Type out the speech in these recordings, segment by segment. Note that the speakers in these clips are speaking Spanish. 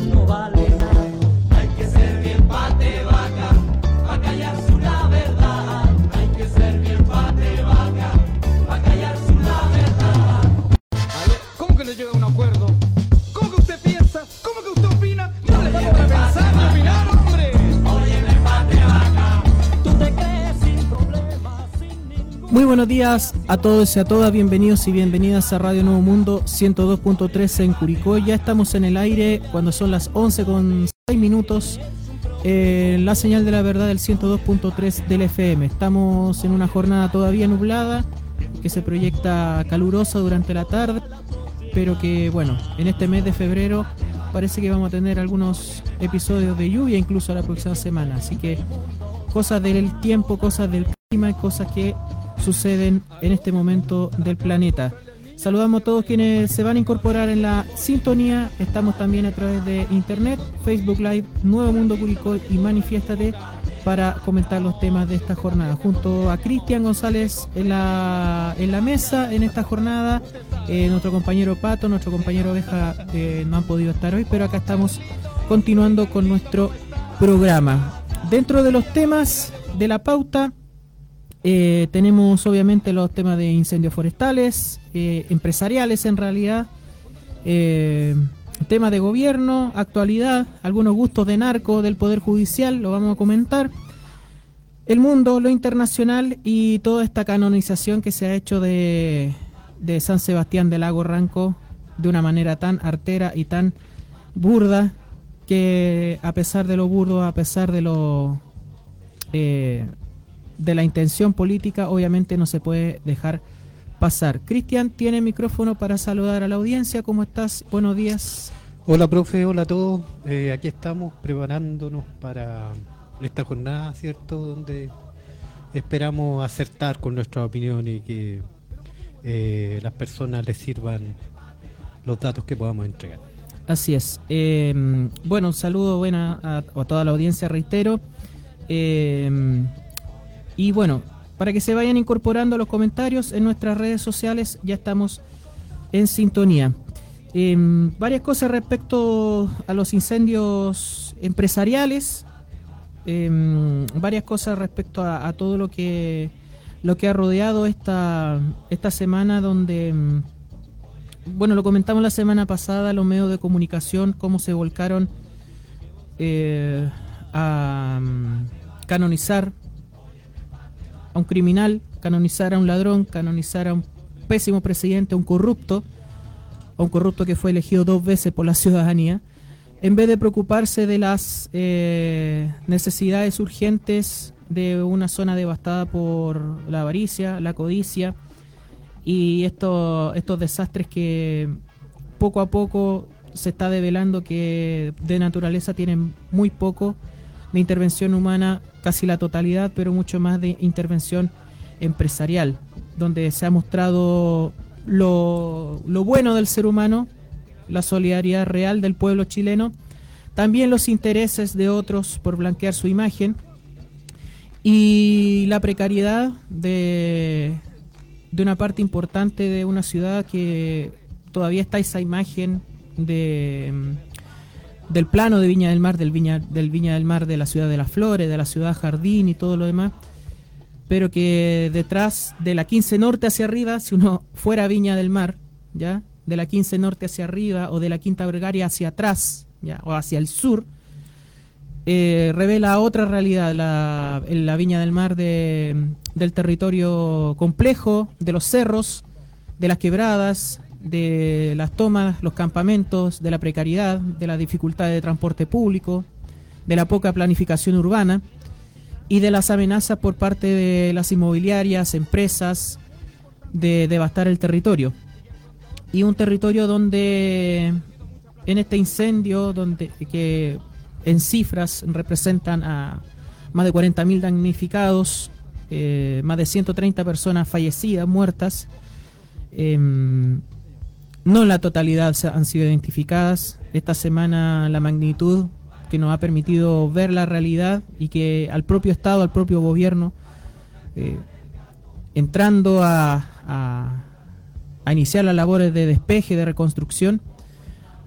no vale buenos días a todos y a todas, bienvenidos y bienvenidas a Radio Nuevo Mundo 102.3 en Curicó. Ya estamos en el aire cuando son las 11 con 6 minutos. eh, la señal de la verdad del 102.3 del FM. Estamos en una jornada todavía nublada que se proyecta calurosa durante la tarde, pero que bueno, en este mes de febrero parece que vamos a tener algunos episodios de lluvia incluso la próxima semana. Así que cosas del tiempo, cosas del clima, cosas que suceden en este momento del planeta. Saludamos a todos quienes se van a incorporar en la sintonía. Estamos también a través de internet, Facebook Live, Nuevo Mundo Curicó y Manifiéstate para comentar los temas de esta jornada. Junto a Cristian González en la, en la mesa en esta jornada, eh, nuestro compañero Pato, nuestro compañero Oveja eh, no han podido estar hoy, pero acá estamos continuando con nuestro programa. Dentro de los temas de la pauta, eh, tenemos obviamente los temas de incendios forestales, eh, empresariales en realidad, eh, temas de gobierno, actualidad, algunos gustos de narco del Poder Judicial, lo vamos a comentar. El mundo, lo internacional y toda esta canonización que se ha hecho de, de San Sebastián del Lago Ranco de una manera tan artera y tan burda que a pesar de lo burdo, a pesar de lo eh, de la intención política, obviamente no se puede dejar pasar. Cristian tiene micrófono para saludar a la audiencia. ¿Cómo estás? Buenos días. Hola profe, hola a todos. Eh, aquí estamos preparándonos para esta jornada, ¿cierto? Donde esperamos acertar con nuestra opinión y que eh, las personas les sirvan los datos que podamos entregar. Así es. Eh, bueno, un saludo buena a, a toda la audiencia, reitero. Eh, y bueno, para que se vayan incorporando los comentarios en nuestras redes sociales, ya estamos en sintonía. Eh, varias cosas respecto a los incendios empresariales, eh, varias cosas respecto a, todo lo que lo que ha rodeado esta, esta semana donde mm, bueno, lo comentamos la semana pasada, los medios de comunicación, cómo se volcaron eh, a canonizar a un criminal, canonizar a un ladrón, canonizar a un pésimo presidente, a un corrupto, a un corrupto que fue elegido dos veces por la ciudadanía, en vez de preocuparse de las eh, necesidades urgentes de una zona devastada por la avaricia, la codicia y esto- estos desastres que poco a poco se está develando que de naturaleza tienen muy poco de intervención humana, casi la totalidad, pero mucho más de intervención empresarial, donde se ha mostrado lo, lo bueno del ser humano, la solidaridad real del pueblo chileno, también los intereses de otros por blanquear su imagen y la precariedad de, de una parte importante de una ciudad que todavía está esa imagen de del plano de Viña del Mar, del Viña, del Viña del Mar de la ciudad de las flores, de la ciudad jardín y todo lo demás, pero que detrás de la 15 norte hacia arriba, si uno fuera Viña del Mar, ya, de la 15 norte hacia arriba o de la Quinta Vergaria hacia atrás, ya, o hacia el sur, eh, revela otra realidad, la, la Viña del Mar de, del territorio complejo, de los cerros, de las quebradas, de las tomas, los campamentos, de la precariedad, de la dificultad de transporte público, de la poca planificación urbana y de las amenazas por parte de las inmobiliarias, empresas, de devastar el territorio. Y un territorio donde en este incendio, donde que en cifras representan a más de 40.000 damnificados, eh, más de 130 personas fallecidas, muertas, em, no la totalidad han sido identificadas. Esta semana la magnitud que nos ha permitido ver la realidad y que al propio Estado, al propio gobierno, eh, entrando a, a- a iniciar las labores de despeje, de reconstrucción,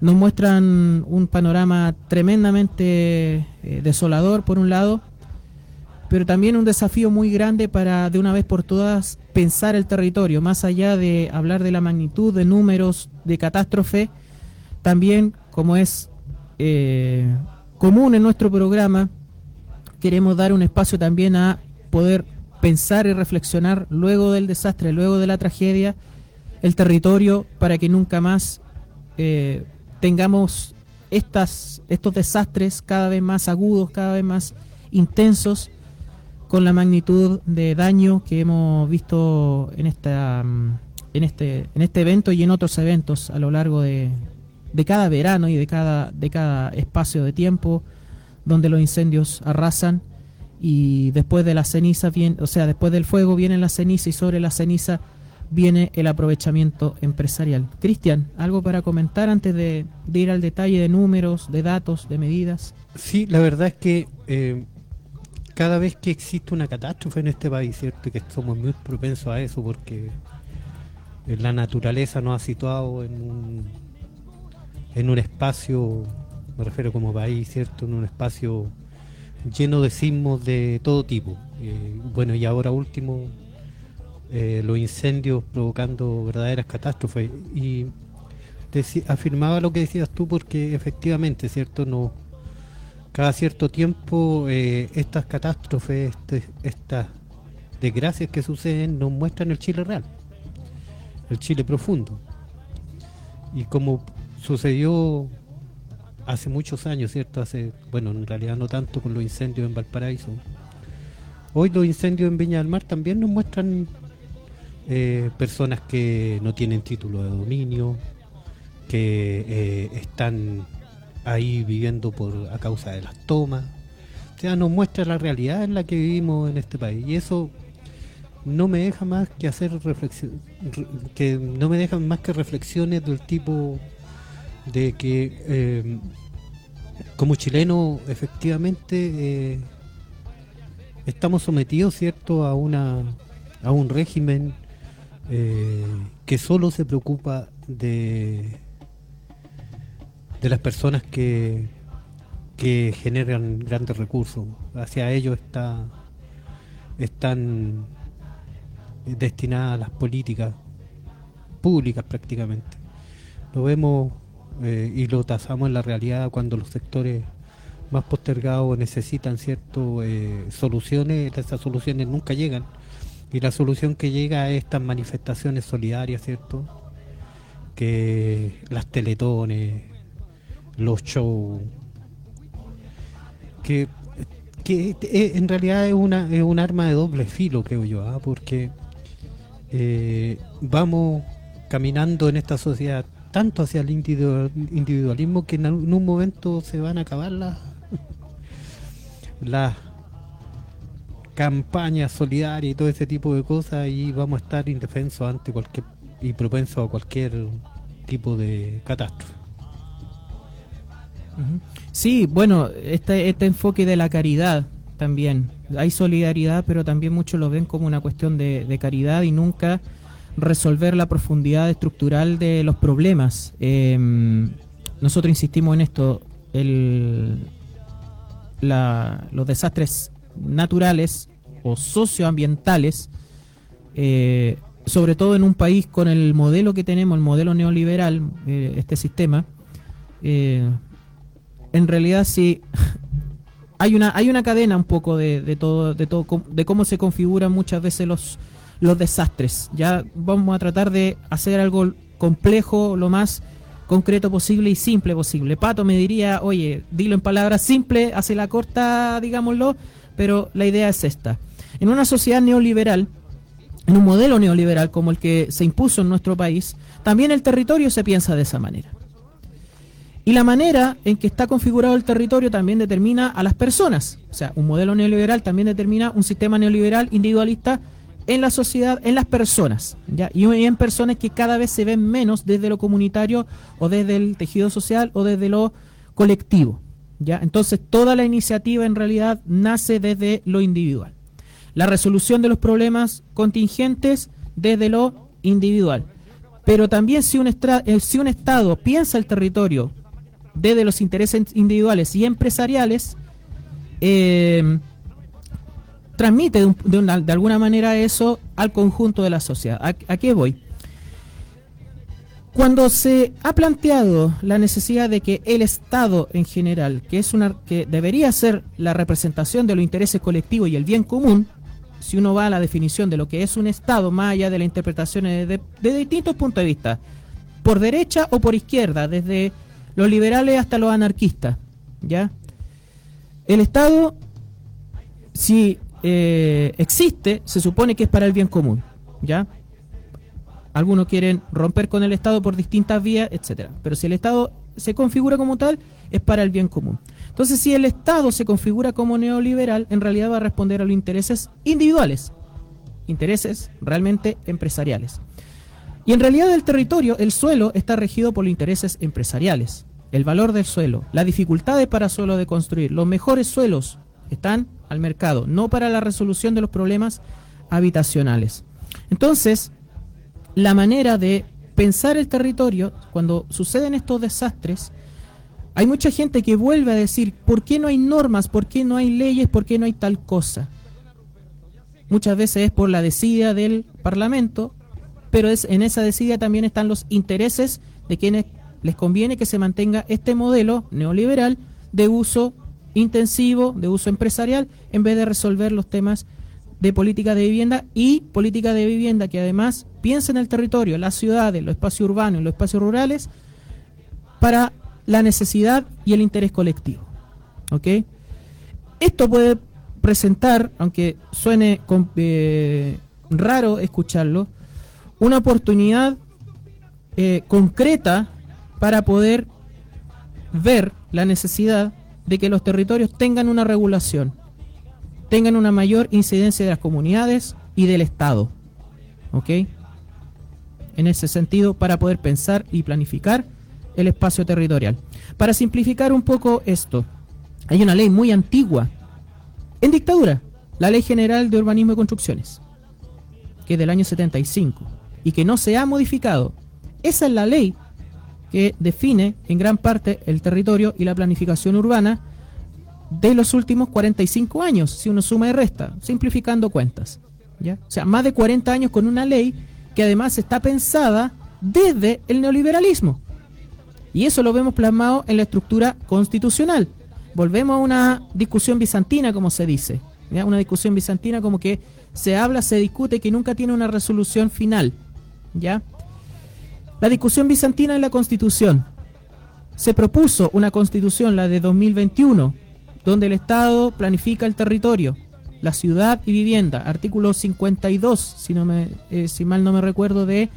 nos muestran un panorama tremendamente eh, desolador por un lado, pero también un desafío muy grande para de una vez por todas pensar el territorio, más allá de hablar de la magnitud de números de catástrofe, también como es eh, común en nuestro programa, queremos dar un espacio también a poder pensar y reflexionar luego del desastre, luego de la tragedia, el territorio para que nunca más eh, tengamos estas, estos desastres cada vez más agudos, cada vez más intensos, con la magnitud de daño que hemos visto en esta mm, en este en este evento y en otros eventos a lo largo de, de cada verano y de cada de cada espacio de tiempo donde los incendios arrasan y después de la ceniza bien, o sea, después del fuego viene la ceniza y sobre la ceniza viene el aprovechamiento empresarial. Cristian, ¿algo para comentar antes de, ir al detalle de números, de datos, de medidas? Sí, la verdad es que eh, cada vez que existe una catástrofe en este país, ¿cierto? que somos muy propensos a eso porque la naturaleza nos ha situado en un, en un espacio, me refiero como país, ¿cierto? En un espacio lleno de sismos de todo tipo. Eh, bueno, y ahora último, eh, los incendios provocando verdaderas catástrofes. Y afirmaba lo que decías tú porque efectivamente, ¿cierto? No, cada cierto tiempo eh, estas catástrofes, este, estas desgracias que suceden nos muestran el Chile real, el Chile profundo. Y como sucedió hace muchos años, ¿cierto? Hace, bueno, en realidad no tanto con los incendios en Valparaíso. Hoy los incendios en Viña del Mar también nos muestran eh, personas que no tienen título de dominio, que eh, están ahí viviendo por a causa de las tomas. O sea, nos muestra la realidad en la que vivimos en este país. Y eso no me deja más que hacer reflexión, que no me dejan más que reflexiones del tipo de que eh, como chileno efectivamente eh, estamos sometidos cierto a una a un régimen eh, que solo se preocupa de de las personas que que generan grandes recursos hacia ellos está están destinadas las políticas públicas prácticamente lo vemos eh, y lo tasamos en la realidad cuando los sectores más postergados necesitan ciertas eh, soluciones, esas soluciones nunca llegan. Y la solución que llega es estas manifestaciones solidarias, ¿cierto? Que las teletones, los shows, que, que eh, en realidad es una es un arma de doble filo, creo yo, ¿ah? porque vamos caminando en esta sociedad tanto hacia el individualismo que en un momento se van a acabar las las campañas solidarias y todo ese tipo de cosas y vamos a estar indefensos ante cualquier y propensos a cualquier tipo de catástrofe. Sí, bueno, este, este enfoque de la caridad también. Hay solidaridad, pero también muchos lo ven como una cuestión de caridad y nunca resolver la profundidad estructural de los problemas. Em, nosotros insistimos en esto, el, los desastres naturales o socioambientales, eh, sobre todo en un país con el modelo que tenemos, el modelo neoliberal, eh, este sistema, eh, en realidad sí hay una hay una cadena un poco de, de todo de todo de cómo se configuran muchas veces los los desastres. Ya vamos a tratar de hacer algo complejo, lo más concreto posible y simple posible. Pato me diría, oye, dilo en palabras simples, hace la corta, digámoslo, pero la idea es esta. En una sociedad neoliberal, en un modelo neoliberal como el que se impuso en nuestro país, también el territorio se piensa de esa manera. Y la manera en que está configurado el territorio también determina a las personas. O sea, un modelo neoliberal también determina un sistema neoliberal individualista en la sociedad, en las personas, ¿ya? y en personas que cada vez se ven menos desde lo comunitario o desde el tejido social o desde lo colectivo. ¿ya? Entonces toda la iniciativa en realidad nace desde lo individual. La resolución de los problemas contingentes desde lo individual. Pero también si un, estra- eh, si un Estado piensa el territorio desde los intereses individuales y empresariales, eh, transmite de, un- de una- de alguna manera eso al conjunto de la sociedad. ¿A, qué voy? Cuando se ha planteado la necesidad de que el Estado en general, que es una que debería ser la representación de los intereses colectivos y el bien común, si uno va a la definición de lo que es un Estado, más allá de las interpretaciones de, de distintos puntos de vista, por derecha o por izquierda, desde los liberales hasta los anarquistas, ¿ya? El Estado, si eh, existe, se supone que es para el bien común, ¿ya? Algunos quieren romper con el Estado por distintas vías, etcétera. Pero si el Estado se configura como tal, es para el bien común. Entonces, si el Estado se configura como neoliberal, en realidad va a responder a los intereses individuales, intereses realmente empresariales. Y en realidad el territorio, el suelo, está regido por los intereses empresariales. El valor del suelo, las dificultades para suelo de construir, los mejores suelos están al mercado, no para la resolución de los problemas habitacionales. Entonces, la manera de pensar el territorio, cuando suceden estos desastres, hay mucha gente que vuelve a decir, ¿por qué no hay normas? ¿Por qué no hay leyes? ¿Por qué no hay tal cosa? Muchas veces es por la desidia del Parlamento, pero es, en esa desidia también están los intereses de quienes les conviene que se mantenga este modelo neoliberal de uso intensivo, de uso empresarial, en vez de resolver los temas de política de vivienda y política de vivienda que además piensa en el territorio, las ciudades, los espacios urbanos, los espacios rurales, para la necesidad y el interés colectivo. ¿Ok? Esto puede presentar, aunque suene eh, raro escucharlo, una oportunidad eh, concreta para poder ver la necesidad de que los territorios tengan una regulación, tengan una mayor incidencia de las comunidades y del Estado. ¿Ok? En ese sentido, para poder pensar y planificar el espacio territorial. Para simplificar un poco esto, hay una ley muy antigua, en dictadura, la Ley General de Urbanismo y Construcciones, que es del año 75 y que no se ha modificado. Esa es la ley que define en gran parte el territorio y la planificación urbana de los últimos 45 años, si uno suma y resta, simplificando cuentas. ¿ya? O sea, más de 40 años con una ley que además está pensada desde el neoliberalismo. Y eso lo vemos plasmado en la estructura constitucional. Volvemos a una discusión bizantina, como se dice. ¿ya? Una discusión bizantina como que se habla, se discute, que nunca tiene una resolución final. ¿ya? La discusión bizantina en la constitución. Se propuso una constitución, la de 2021, donde el Estado planifica el territorio, la ciudad y vivienda. Artículo 52, si, no me, eh, si mal no me recuerdo, de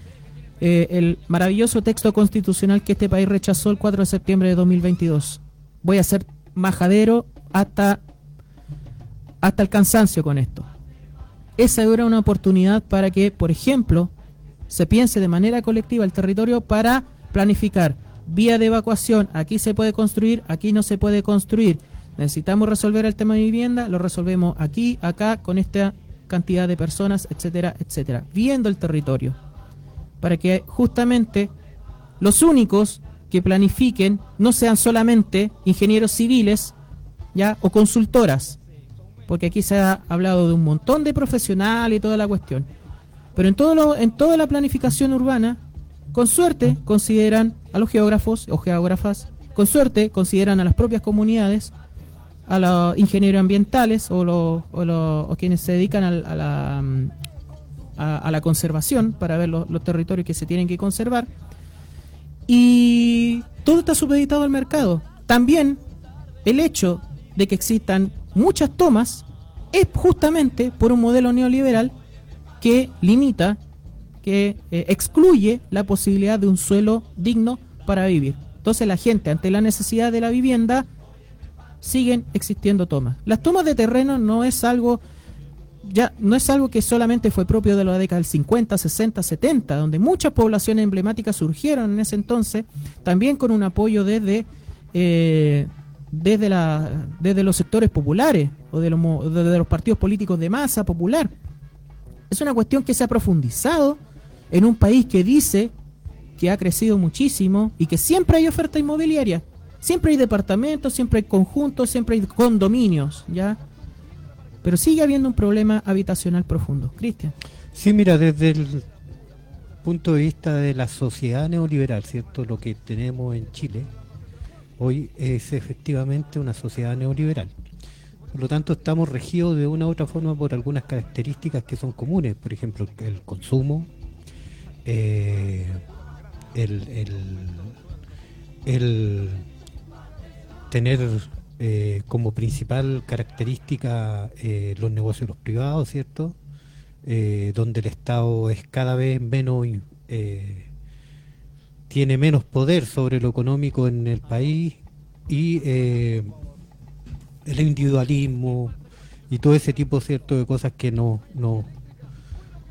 eh, el maravilloso texto constitucional que este país rechazó el 4 de septiembre de 2022. Voy a ser majadero hasta, hasta el cansancio con esto. Esa era una oportunidad para que, por ejemplo, se piense de manera colectiva el territorio para planificar vía de evacuación. Aquí se puede construir, aquí no se puede construir. Necesitamos resolver el tema de vivienda, lo resolvemos aquí, acá, con esta cantidad de personas, etcétera, etcétera. Viendo el territorio. Para que justamente los únicos que planifiquen no sean solamente ingenieros civiles ya o consultoras, porque aquí se ha hablado de un montón de profesionales y toda la cuestión. Pero en todo lo, en toda la planificación urbana, con suerte consideran a los geógrafos o geógrafas, con suerte consideran a las propias comunidades, a los ingenieros ambientales o, los- o los- o quienes se dedican a, la, mm, a la conservación para ver los, los territorios que se tienen que conservar. Y todo está supeditado al mercado. También el hecho de que existan muchas tomas es justamente por un modelo neoliberal que limita, que eh, excluye la posibilidad de un suelo digno para vivir. Entonces la gente, ante la necesidad de la vivienda, siguen existiendo tomas. Las tomas de terreno no es algo ya no es algo que solamente fue propio de la década del 50, 60, 70, donde muchas poblaciones emblemáticas surgieron en ese entonces, también con un apoyo desde eh, desde, la, desde los sectores populares o de los, desde los partidos políticos de masa popular. Es una cuestión que se ha profundizado en un país que dice que ha crecido muchísimo y que siempre hay oferta inmobiliaria. Siempre hay departamentos, siempre hay conjuntos, siempre hay condominios, ¿ya? Pero sigue habiendo un problema habitacional profundo. Cristian. Sí, mira, desde el punto de vista de la sociedad neoliberal, ¿cierto? Lo que tenemos en Chile hoy es efectivamente una sociedad neoliberal. Por lo tanto, estamos regidos de una u otra forma por algunas características que son comunes, por ejemplo, el consumo, eh, el, tener eh, como principal característica eh, los negocios los privados, ¿cierto? Donde el Estado es cada vez menos, tiene menos poder sobre lo económico en el país y el individualismo y todo ese tipo cierto de cosas que no, no-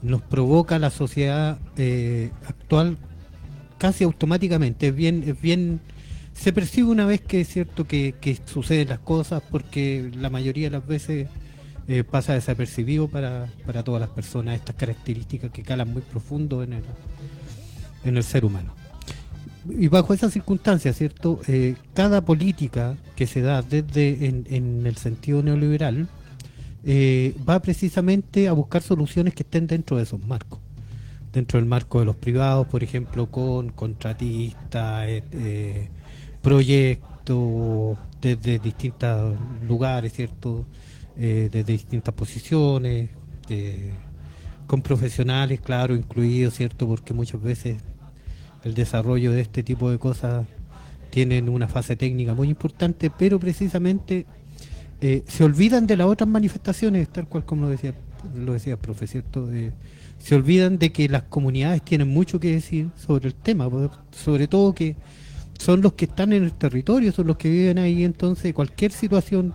nos provoca la sociedad eh, actual casi automáticamente. Es bien, es bien, se percibe una vez que es cierto que, que suceden las cosas porque la mayoría de las veces eh, pasa desapercibido para, para todas las personas estas características que calan muy profundo en el, en el ser humano. Y bajo esas circunstancias, ¿cierto? Eh, cada política que se da desde en, en el sentido neoliberal eh, va precisamente a buscar soluciones que estén dentro de esos marcos. Dentro del marco de los privados, por ejemplo, con contratistas, eh, eh, proyectos desde distintos lugares, ¿cierto? Desde distintas posiciones, con profesionales, claro, incluidos, ¿cierto? Porque muchas veces el desarrollo de este tipo de cosas tienen una fase técnica muy importante, pero precisamente eh, se olvidan de las otras manifestaciones, tal cual como lo decía, lo decía el profe, ¿cierto? Eh, se olvidan de que las comunidades tienen mucho que decir sobre el tema, sobre todo que son los que están en el territorio, son los que viven ahí, entonces cualquier situación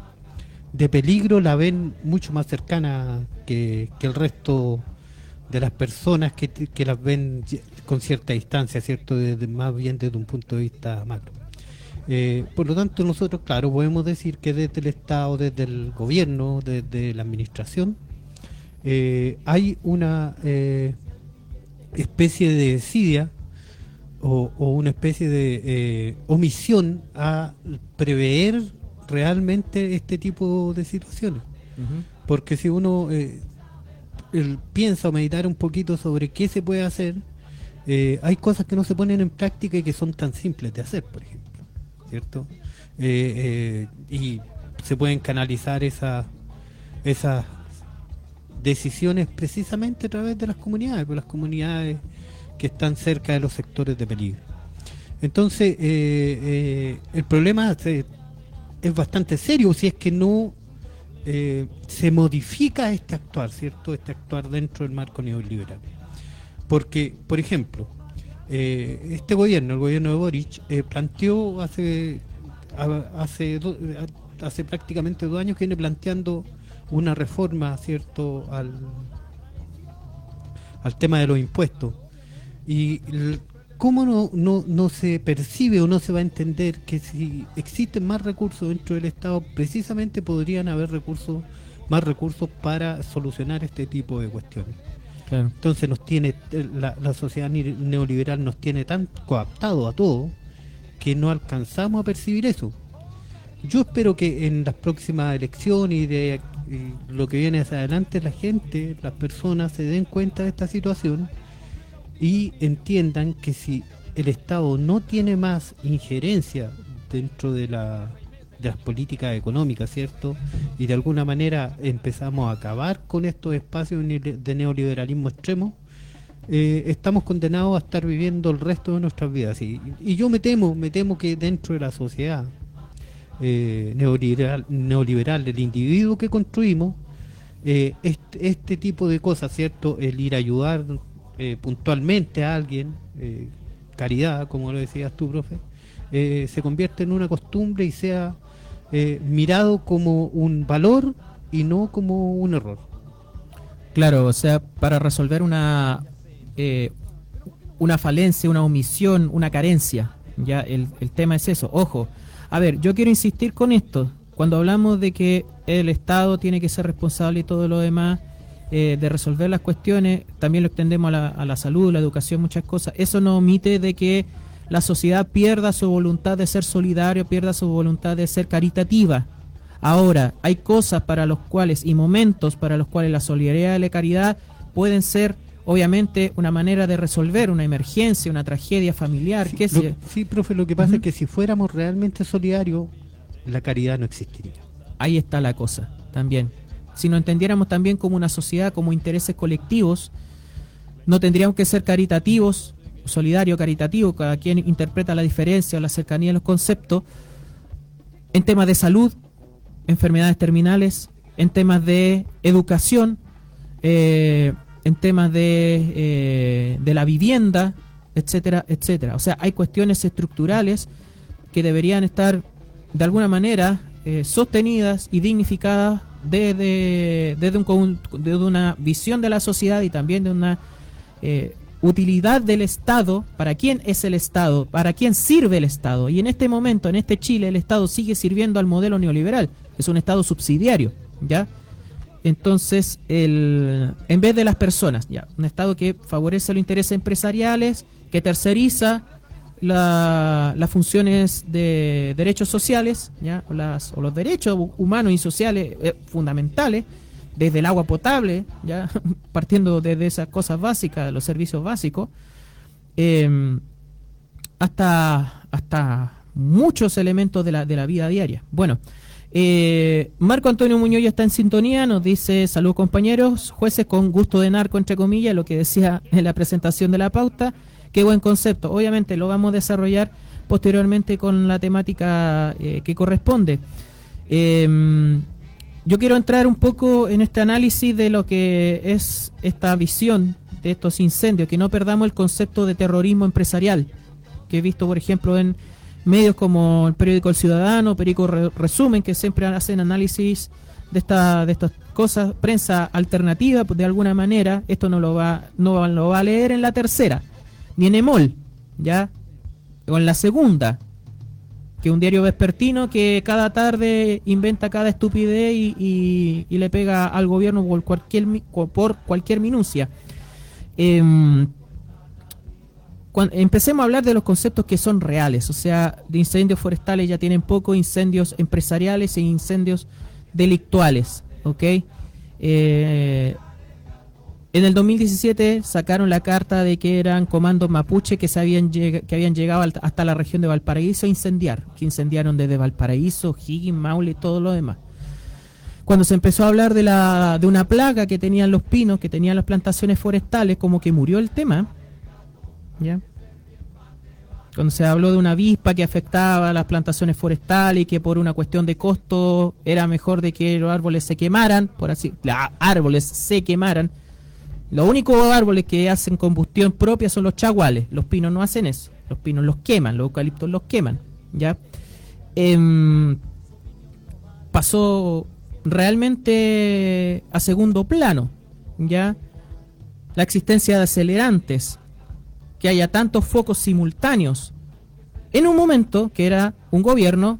de peligro la ven mucho más cercana que el resto de las personas que, que las ven con cierta distancia, ¿cierto? Desde- más bien desde un punto de vista macro. Eh, por lo tanto, nosotros, claro, podemos decir que desde el Estado, desde el gobierno, desde la administración, eh, hay una eh, especie de desidia o, o una especie de omisión a prever realmente este tipo de situaciones. Porque si uno el- piensa o meditar un poquito sobre qué se puede hacer, eh, hay cosas que no se ponen en práctica y que son tan simples de hacer, por ejemplo. ¿Cierto? Eh, eh, y se pueden canalizar esa- esas decisiones precisamente a través de las comunidades, por las comunidades que están cerca de los sectores de peligro. Entonces, el problema es bastante serio si es que no eh, se modifica este actuar, ¿cierto? Este actuar dentro del marco neoliberal. Porque, por ejemplo, eh, este gobierno, el gobierno de Boric, eh, planteó hace, hace, prácticamente dos años que viene planteando una reforma, ¿cierto?, al, al tema de los impuestos. Y cómo no, no, no se percibe o no se va a entender que si existen más recursos dentro del Estado, precisamente podrían haber recursos, más recursos para solucionar este tipo de cuestiones. Claro. Entonces nos tiene, la, la sociedad neoliberal nos tiene tan coaptado a todo que no alcanzamos a percibir eso. Yo espero que en las próximas elecciones y de y lo que viene hacia adelante la gente, las personas se den cuenta de esta situación y entiendan que si el Estado no tiene más injerencia dentro de, la, de las políticas económicas, ¿cierto? Y de alguna manera empezamos a acabar con estos espacios de neoliberalismo extremo, eh, estamos condenados a estar viviendo el resto de nuestras vidas. Y, yo me temo, me temo que dentro de la sociedad eh, neoliberal, neoliberal, el individuo que construimos, este, este tipo de cosas, ¿cierto? El ir a ayudar eh, puntualmente a alguien, eh, caridad, como lo decías tú, profe, eh, se convierte en una costumbre y sea eh, mirado como un valor y no como un error. Claro, o sea, para resolver una eh, una falencia, una omisión, una carencia. Ya el, el tema es eso. Ojo, a ver, yo quiero insistir con esto. Cuando hablamos de que el Estado tiene que ser responsable y todo lo demás, eh, de resolver las cuestiones, también lo extendemos a la, a la salud, la educación, muchas cosas. Eso no omite de que la sociedad pierda su voluntad de ser solidario, pierda su voluntad de ser caritativa. Ahora, hay cosas para los cuales y momentos para los cuales la solidaridad y la caridad pueden ser, obviamente, una manera de resolver una emergencia, una tragedia familiar. Sí, qué lo- sí, profe, lo que pasa es que si fuéramos realmente solidarios, la caridad no existiría. Ahí está la cosa también. Si no entendiéramos también como una sociedad, como intereses colectivos, no tendríamos que ser caritativos, solidario, caritativo, cada quien interpreta la diferencia o la cercanía de los conceptos, en temas de salud, enfermedades terminales, en temas de educación, eh, en temas de, eh, de la vivienda, etcétera, etcétera. O sea, hay cuestiones estructurales que deberían estar de alguna manera eh, sostenidas y dignificadas desde, desde, un, desde una visión de la sociedad y también de una eh, utilidad del Estado, para quién es el Estado, para quién sirve el Estado. Y en este momento, en este Chile, el Estado sigue sirviendo al modelo neoliberal, es un Estado subsidiario, ¿ya? Entonces, el, en vez de las personas, ya, un Estado que favorece los intereses empresariales, que terceriza la- las funciones de derechos sociales, ya, o, las, o los derechos hu- humanos y sociales eh, fundamentales, desde el agua potable, ya, partiendo desde esas cosas básicas, los servicios básicos, em, hasta, hasta muchos elementos de la, de la vida diaria. Bueno, eh, Marco Antonio Muñoz está en sintonía, nos dice, salud compañeros, jueces con gusto de narco, entre comillas, lo que decía en la presentación de la pauta, qué buen concepto. Obviamente lo vamos a desarrollar posteriormente con la temática eh, que corresponde. Em, yo quiero entrar un poco en este análisis de lo que es esta visión de estos incendios, que no perdamos el concepto de terrorismo empresarial, que he visto, por ejemplo, en medios como el periódico El Ciudadano, Re- Resumen, que siempre hacen análisis de, esta, de estas cosas, prensa alternativa, pues de alguna manera, esto no lo va, no lo va a leer en la tercera, ni en Emol, ¿ya? O en la segunda, que un diario vespertino que cada tarde inventa cada estupidez y, y- le pega al gobierno por cualquier, por cualquier minucia. Em, cuan- empecemos a hablar de los conceptos que son reales, o sea, de incendios forestales ya tienen poco, incendios empresariales e incendios delictuales, ¿ok? Eh, en el 2017 sacaron la carta de que eran comandos mapuche que, se habían, que habían llegado hasta la región de Valparaíso a incendiar, que incendiaron desde Valparaíso, Higgins, Maule y todo lo demás. Cuando se empezó a hablar de, la, de una plaga que tenían los pinos, que tenían las plantaciones forestales, como que murió el tema. ¿ya? Cuando se habló de una avispa que afectaba las plantaciones forestales y que por una cuestión de costo era mejor de que los árboles se quemaran, por así, la- árboles se quemaran. Los únicos árboles que hacen combustión propia son los chaguales. Los pinos no hacen eso. Los pinos los queman, los eucaliptos los queman. ¿Ya? Em, pasó realmente a segundo plano. ¿Ya? La existencia de acelerantes. Que haya tantos focos simultáneos. En un momento que era un gobierno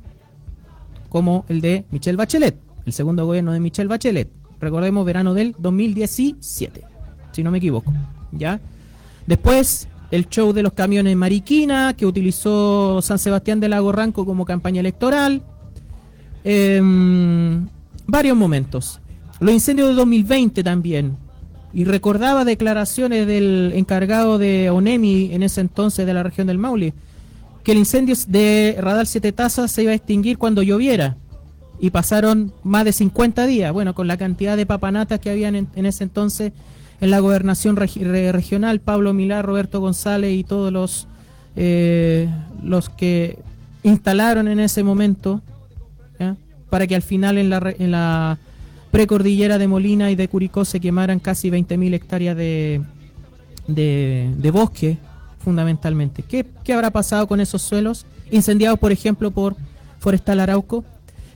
como el de Michelle Bachelet. El segundo gobierno de Michelle Bachelet. Recordemos verano del 2017 si no me equivoco. ¿Ya? Después, el show de los camiones Mariquina, que utilizó San Sebastián de Lago Ranco como campaña electoral. Em, varios momentos. Los incendios de 2020 también. Y recordaba declaraciones del encargado de ONEMI en ese entonces de la región del Maule, que el incendio de Radar Siete Tazas se iba a extinguir cuando lloviera. Y pasaron más de 50 días. Bueno, con la cantidad de papanatas que habían en ese entonces en la gobernación regi- re- regional, Pablo Milar, Roberto González y todos los, eh, los que instalaron en ese momento, para que al final en la, en la precordillera de Molina y de Curicó se quemaran casi 20.000 hectáreas de, de, de bosque, fundamentalmente. ¿Qué, ¿Qué habrá pasado con esos suelos? Incendiados, por ejemplo, por Forestal Arauco.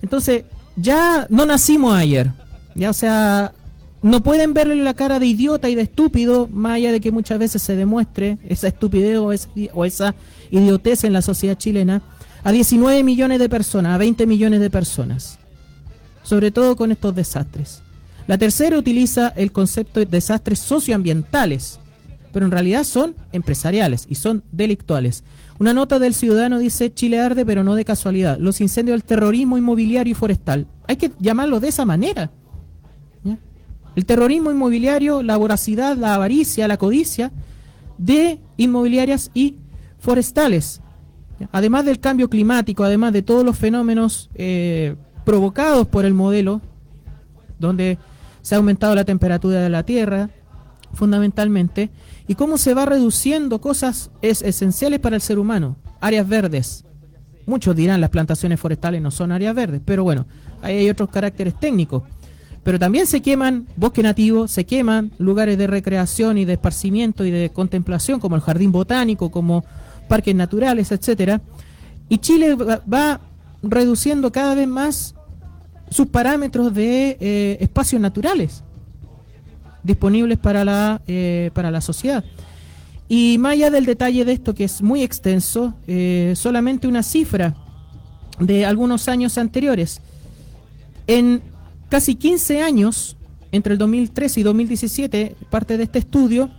Entonces, ya no nacimos ayer. Ya, o sea, no pueden verle la cara de idiota y de estúpido, más allá de que muchas veces se demuestre esa estupidez o, esa- idiotez en la sociedad chilena, a 19 millones de personas, a 20 millones de personas. Sobre todo con estos desastres. La tercera utiliza el concepto de desastres socioambientales, pero en realidad son empresariales y son delictuales. Una nota del ciudadano dice, Chile arde, pero no de casualidad. Los incendios del terrorismo inmobiliario y forestal. Hay que llamarlo de esa manera. El terrorismo inmobiliario, la voracidad, la avaricia, la codicia de inmobiliarias y forestales. Además del cambio climático, además de todos los fenómenos eh, provocados por el modelo, donde se ha aumentado la temperatura de la Tierra, fundamentalmente, y cómo se va reduciendo cosas es esenciales para el ser humano. Áreas verdes. Muchos dirán las plantaciones forestales no son áreas verdes, pero bueno, ahí hay otros caracteres técnicos. Pero también se queman bosque nativo, se queman lugares de recreación y de esparcimiento y de contemplación, como el jardín botánico, como parques naturales, etcétera. Y Chile va, reduciendo cada vez más sus parámetros de eh, espacios naturales disponibles para la, eh, para la sociedad. Y más allá del detalle de esto, que es muy extenso, eh, solamente una cifra de algunos años anteriores. En casi 15 años, entre el 2013 y 2017, parte de este estudio,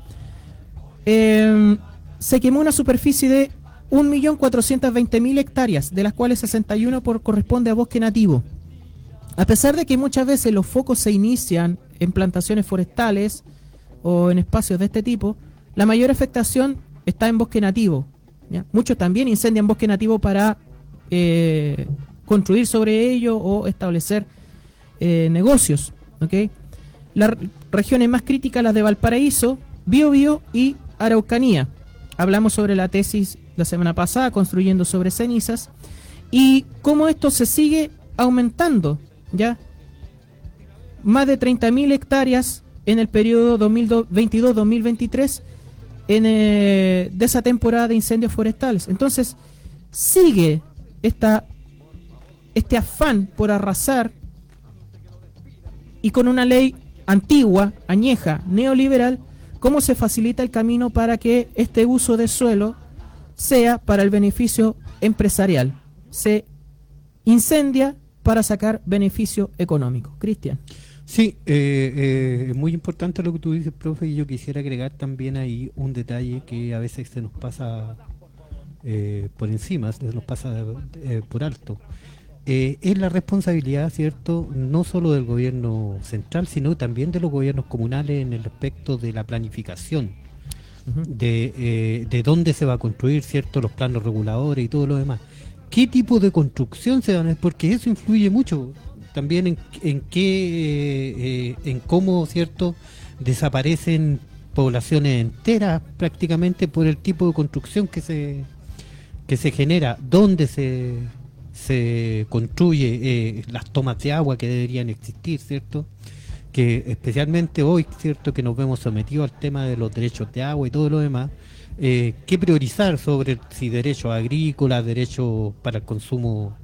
eh, se quemó una superficie de 1.420.000 hectáreas, de las cuales 61 por, corresponde a bosque nativo. A pesar de que muchas veces los focos se inician en plantaciones forestales o en espacios de este tipo, la mayor afectación está en bosque nativo. Muchos también incendian bosque nativo para eh, construir sobre ello o establecer eh, negocios. ¿ok? Las regiones más críticas, las de Valparaíso, Biobío y Araucanía. Hablamos sobre la tesis la semana pasada, construyendo sobre cenizas, y cómo esto se sigue aumentando, ¿ya? Más de 30.000 hectáreas en el periodo 2022-2023 en, eh, de esa temporada de incendios forestales. Entonces, sigue esta, este afán por arrasar y con una ley antigua, añeja, neoliberal, cómo se facilita el camino para que este uso de suelo sea para el beneficio empresarial. Se incendia para sacar beneficio económico. Cristian. Sí, eh, eh, es muy importante lo que tú dices, profe, y yo quisiera agregar también ahí un detalle que a veces se nos pasa eh, por encima, se nos pasa eh, por alto. Eh, es la responsabilidad, ¿cierto?, no solo del gobierno central, sino también de los gobiernos comunales en el aspecto de la planificación, de, eh, de dónde se va a construir, ¿cierto?, los planos reguladores y todo lo demás. ¿Qué tipo de construcción se van a Porque eso influye mucho también en, en qué, eh, en cómo, ¿cierto?, desaparecen poblaciones enteras prácticamente por el tipo de construcción que se que se genera, dónde se, se construye eh, las tomas de agua que deberían existir, ¿cierto? Que especialmente hoy, ¿cierto? Que nos vemos sometidos al tema de los derechos de agua y todo lo demás, eh, ¿qué priorizar sobre si derechos agrícolas, derechos para el consumo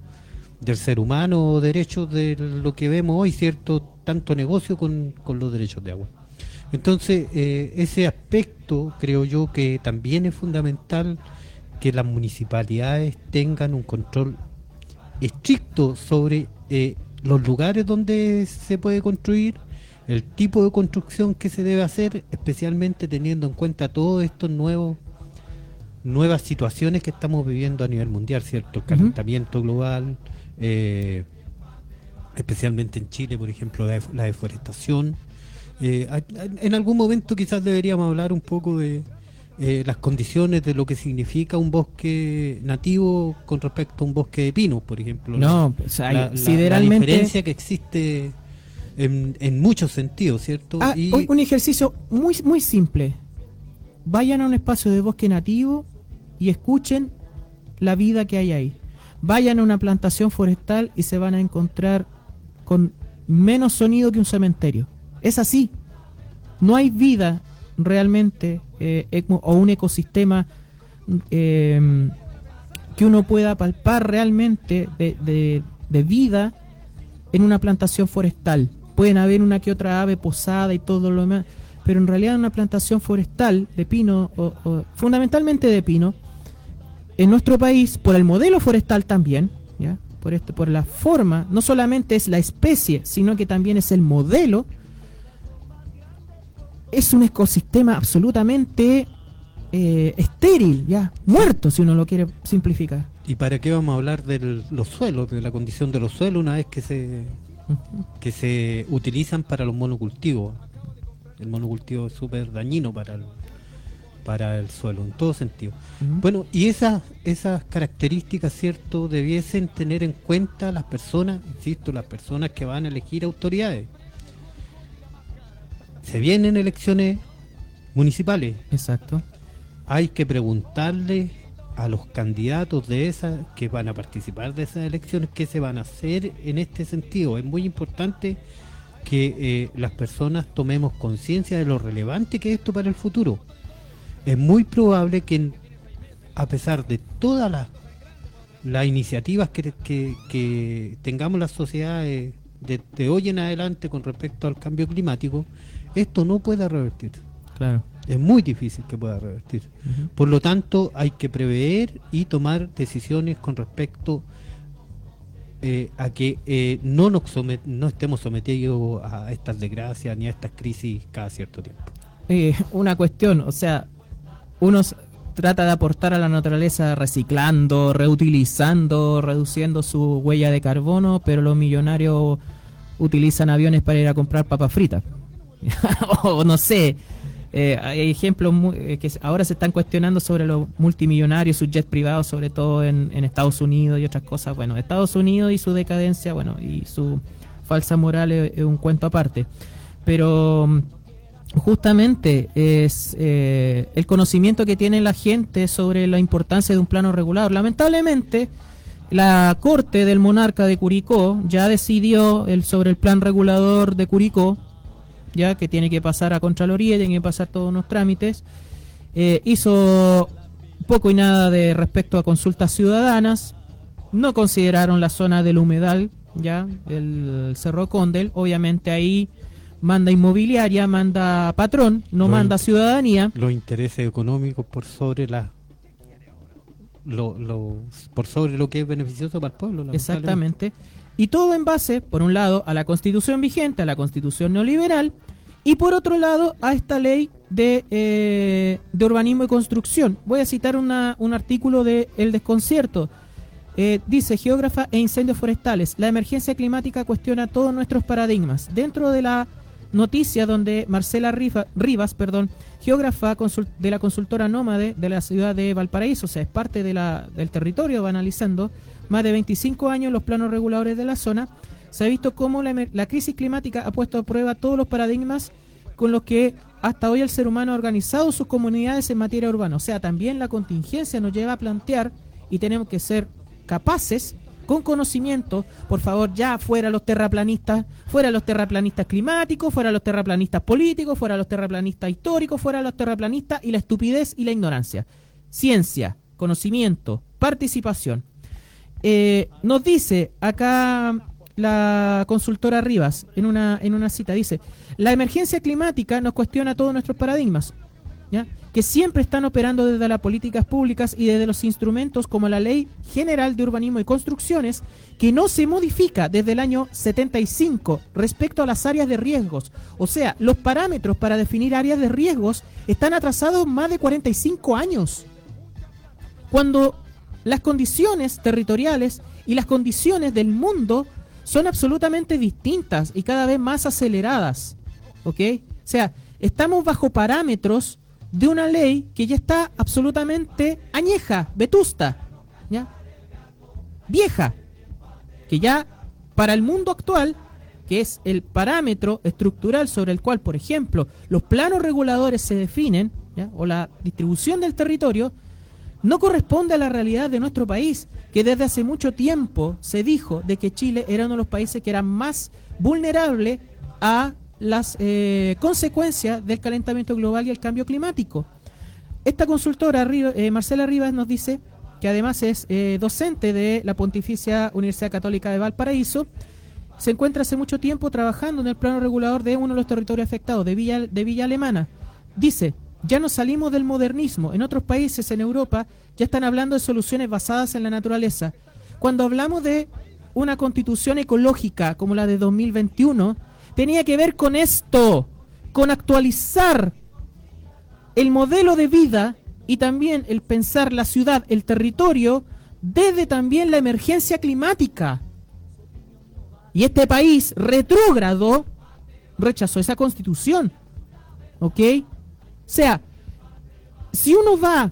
del ser humano o derechos de lo que vemos hoy, ¿cierto? Tanto negocio con, con los derechos de agua. Entonces, eh, ese aspecto creo yo que también es fundamental que las municipalidades tengan un control estricto sobre eh, los lugares donde se puede construir, el tipo de construcción que se debe hacer, especialmente teniendo en cuenta todos estos nuevos nuevas situaciones que estamos viviendo a nivel mundial, ¿cierto? El calentamiento global, eh, especialmente en Chile, por ejemplo, la, def- la deforestación. Eh, en algún momento quizás deberíamos hablar un poco de eh, las condiciones de lo que significa un bosque nativo con respecto a un bosque de pinos, por ejemplo. No, pues, la, la diferencia que existe en, en muchos sentidos, ¿cierto? Ah, Y- un ejercicio muy, muy simple. Vayan a un espacio de bosque nativo y escuchen la vida que hay ahí. Vayan a una plantación forestal y se van a encontrar con menos sonido que un cementerio. Es así. No hay vida realmente eh, o un ecosistema eh, que uno pueda palpar realmente de, de- vida en una plantación forestal. Pueden haber una que otra ave posada y todo lo demás, pero en realidad una plantación forestal de pino, o fundamentalmente de pino, en nuestro país, por el modelo forestal también, ¿ya? Por, esto, por la forma, no solamente es la especie, sino que también es el modelo, es un ecosistema absolutamente eh, estéril, ya, muerto, si uno lo quiere simplificar. ¿Y para qué vamos a hablar de los suelos, de la condición de los suelos una vez que se, que se utilizan para los monocultivos? El monocultivo es súper dañino para el, para el suelo, en todo sentido. Bueno, y esas, esas características, ¿cierto?, debiesen tener en cuenta las personas, insisto, las personas que van a elegir autoridades. Se vienen elecciones municipales, Exacto. hay que preguntarle a los candidatos de esas que van a participar de esas elecciones qué se van a hacer en este sentido. Es muy importante que eh, las personas tomemos conciencia de lo relevante que es esto para el futuro. Es muy probable que a pesar de todas las, las iniciativas que, que- que tengamos las sociedades de, de hoy en adelante con respecto al cambio climático, esto no pueda revertirse. Claro. Es muy difícil que pueda revertir. Por lo tanto, hay que prever y tomar decisiones con respecto eh, a que eh, no nos somet- no estemos sometidos a estas desgracias ni a estas crisis cada cierto tiempo. Eh, una cuestión, o sea, uno s- trata de aportar a la naturaleza reciclando, reutilizando, reduciendo su huella de carbono, pero los millonarios utilizan aviones para ir a comprar papas fritas. o no sé, eh, hay ejemplos mu- eh, que ahora se están cuestionando sobre los multimillonarios, sus jets privados, sobre todo en, en Estados Unidos y otras cosas. Bueno, Estados Unidos y su decadencia, bueno, y su falsa moral es, es un cuento aparte. Pero mm, justamente es eh, el conocimiento que tiene la gente sobre la importancia de un plano regulador. Lamentablemente, la corte del monarca de Curicó ya decidió el, sobre el plan regulador de Curicó, ya que tiene que pasar a Contraloría, tiene que pasar todos unos trámites. Eh, hizo poco y nada de respecto a consultas ciudadanas. No consideraron la zona del humedal, ya, el Cerro Condel. Obviamente ahí manda inmobiliaria, manda patrón, no manda ciudadanía. Los intereses económicos por sobre la lo, lo- por sobre lo que es beneficioso para el pueblo. Exactamente. Y todo en base, por un lado, a la constitución vigente, a la constitución neoliberal, y por otro lado, a esta ley de, eh, de urbanismo y construcción. Voy a citar una- un artículo de El Desconcierto. Eh, dice, geógrafa e incendios forestales, la emergencia climática cuestiona todos nuestros paradigmas. Dentro de la noticia donde Marcela Rifa- Rivas, perdón, geógrafa de la consultora Nómade de la ciudad de Valparaíso, o sea, es parte de del territorio, va analizando más de 25 años los planos reguladores de la zona, se ha visto cómo la, la crisis climática ha puesto a prueba todos los paradigmas con los que hasta hoy el ser humano ha organizado sus comunidades en materia urbana. O sea, también la contingencia nos lleva a plantear y tenemos que ser capaces, con conocimiento, por favor, ya fuera los terraplanistas, fuera los terraplanistas climáticos, fuera los terraplanistas políticos, fuera los terraplanistas históricos, fuera los terraplanistas y la estupidez y la ignorancia. Ciencia, conocimiento, participación. Eh, nos dice acá la consultora Rivas en una, en una cita, dice, la emergencia climática nos cuestiona todos nuestros paradigmas, ¿ya? que siempre están operando desde las políticas públicas y desde los instrumentos como la Ley General de Urbanismo y Construcciones, que no se modifica desde el año 75 respecto a las áreas de riesgos. O sea, los parámetros para definir áreas de riesgos están atrasados más de 45 años cuando las condiciones territoriales y las condiciones del mundo son absolutamente distintas y cada vez más aceleradas. ¿Ok? O sea, estamos bajo parámetros de una ley que ya está absolutamente añeja, vetusta, ¿ya? Vieja, que ya para el mundo actual, que es el parámetro estructural sobre el cual, por ejemplo, los planos reguladores se definen, o la distribución del territorio, no corresponde a la realidad de nuestro país, que desde hace mucho tiempo se dijo de que Chile era uno de los países que era más vulnerable a las eh, consecuencias del calentamiento global y el cambio climático. Esta consultora, eh, Marcela Rivas, nos dice que además es eh, docente de la Pontificia Universidad Católica de Valparaíso, se encuentra hace mucho tiempo trabajando en el plano regulador de uno de los territorios afectados, de Villa, de Villa Alemana. Dice, ya no salimos del modernismo. En otros países, en Europa, ya están hablando de soluciones basadas en la naturaleza. Cuando hablamos de una constitución ecológica como la de 2021, tenía que ver con esto, con actualizar el modelo de vida y también el pensar la ciudad, el territorio, desde también la emergencia climática. Y este país retrógrado rechazó esa constitución. ¿Ok? O sea, si uno va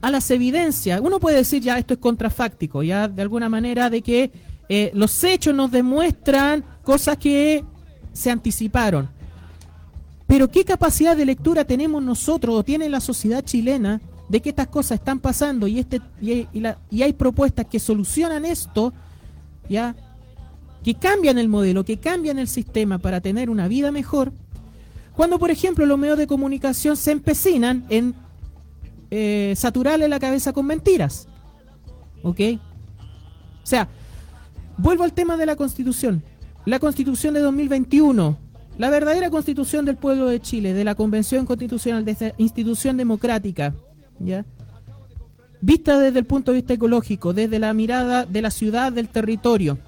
a las evidencias, uno puede decir ya esto es contrafáctico, ya de alguna manera de que eh, los hechos nos demuestran cosas que se anticiparon. Pero ¿qué capacidad de lectura tenemos nosotros o tiene la sociedad chilena de que estas cosas están pasando y, este, y, y hay propuestas que solucionan esto, ya que cambian el modelo, que cambian el sistema para tener una vida mejor? Cuando, por ejemplo, los medios de comunicación se empecinan en eh, saturarle la cabeza con mentiras. ¿Ok? O sea, vuelvo al tema de la constitución. La constitución de 2021, la verdadera constitución del pueblo de Chile, de la convención constitucional, de esta institución democrática, ¿ya? Vista desde el punto de vista ecológico, desde la mirada de la ciudad, del territorio,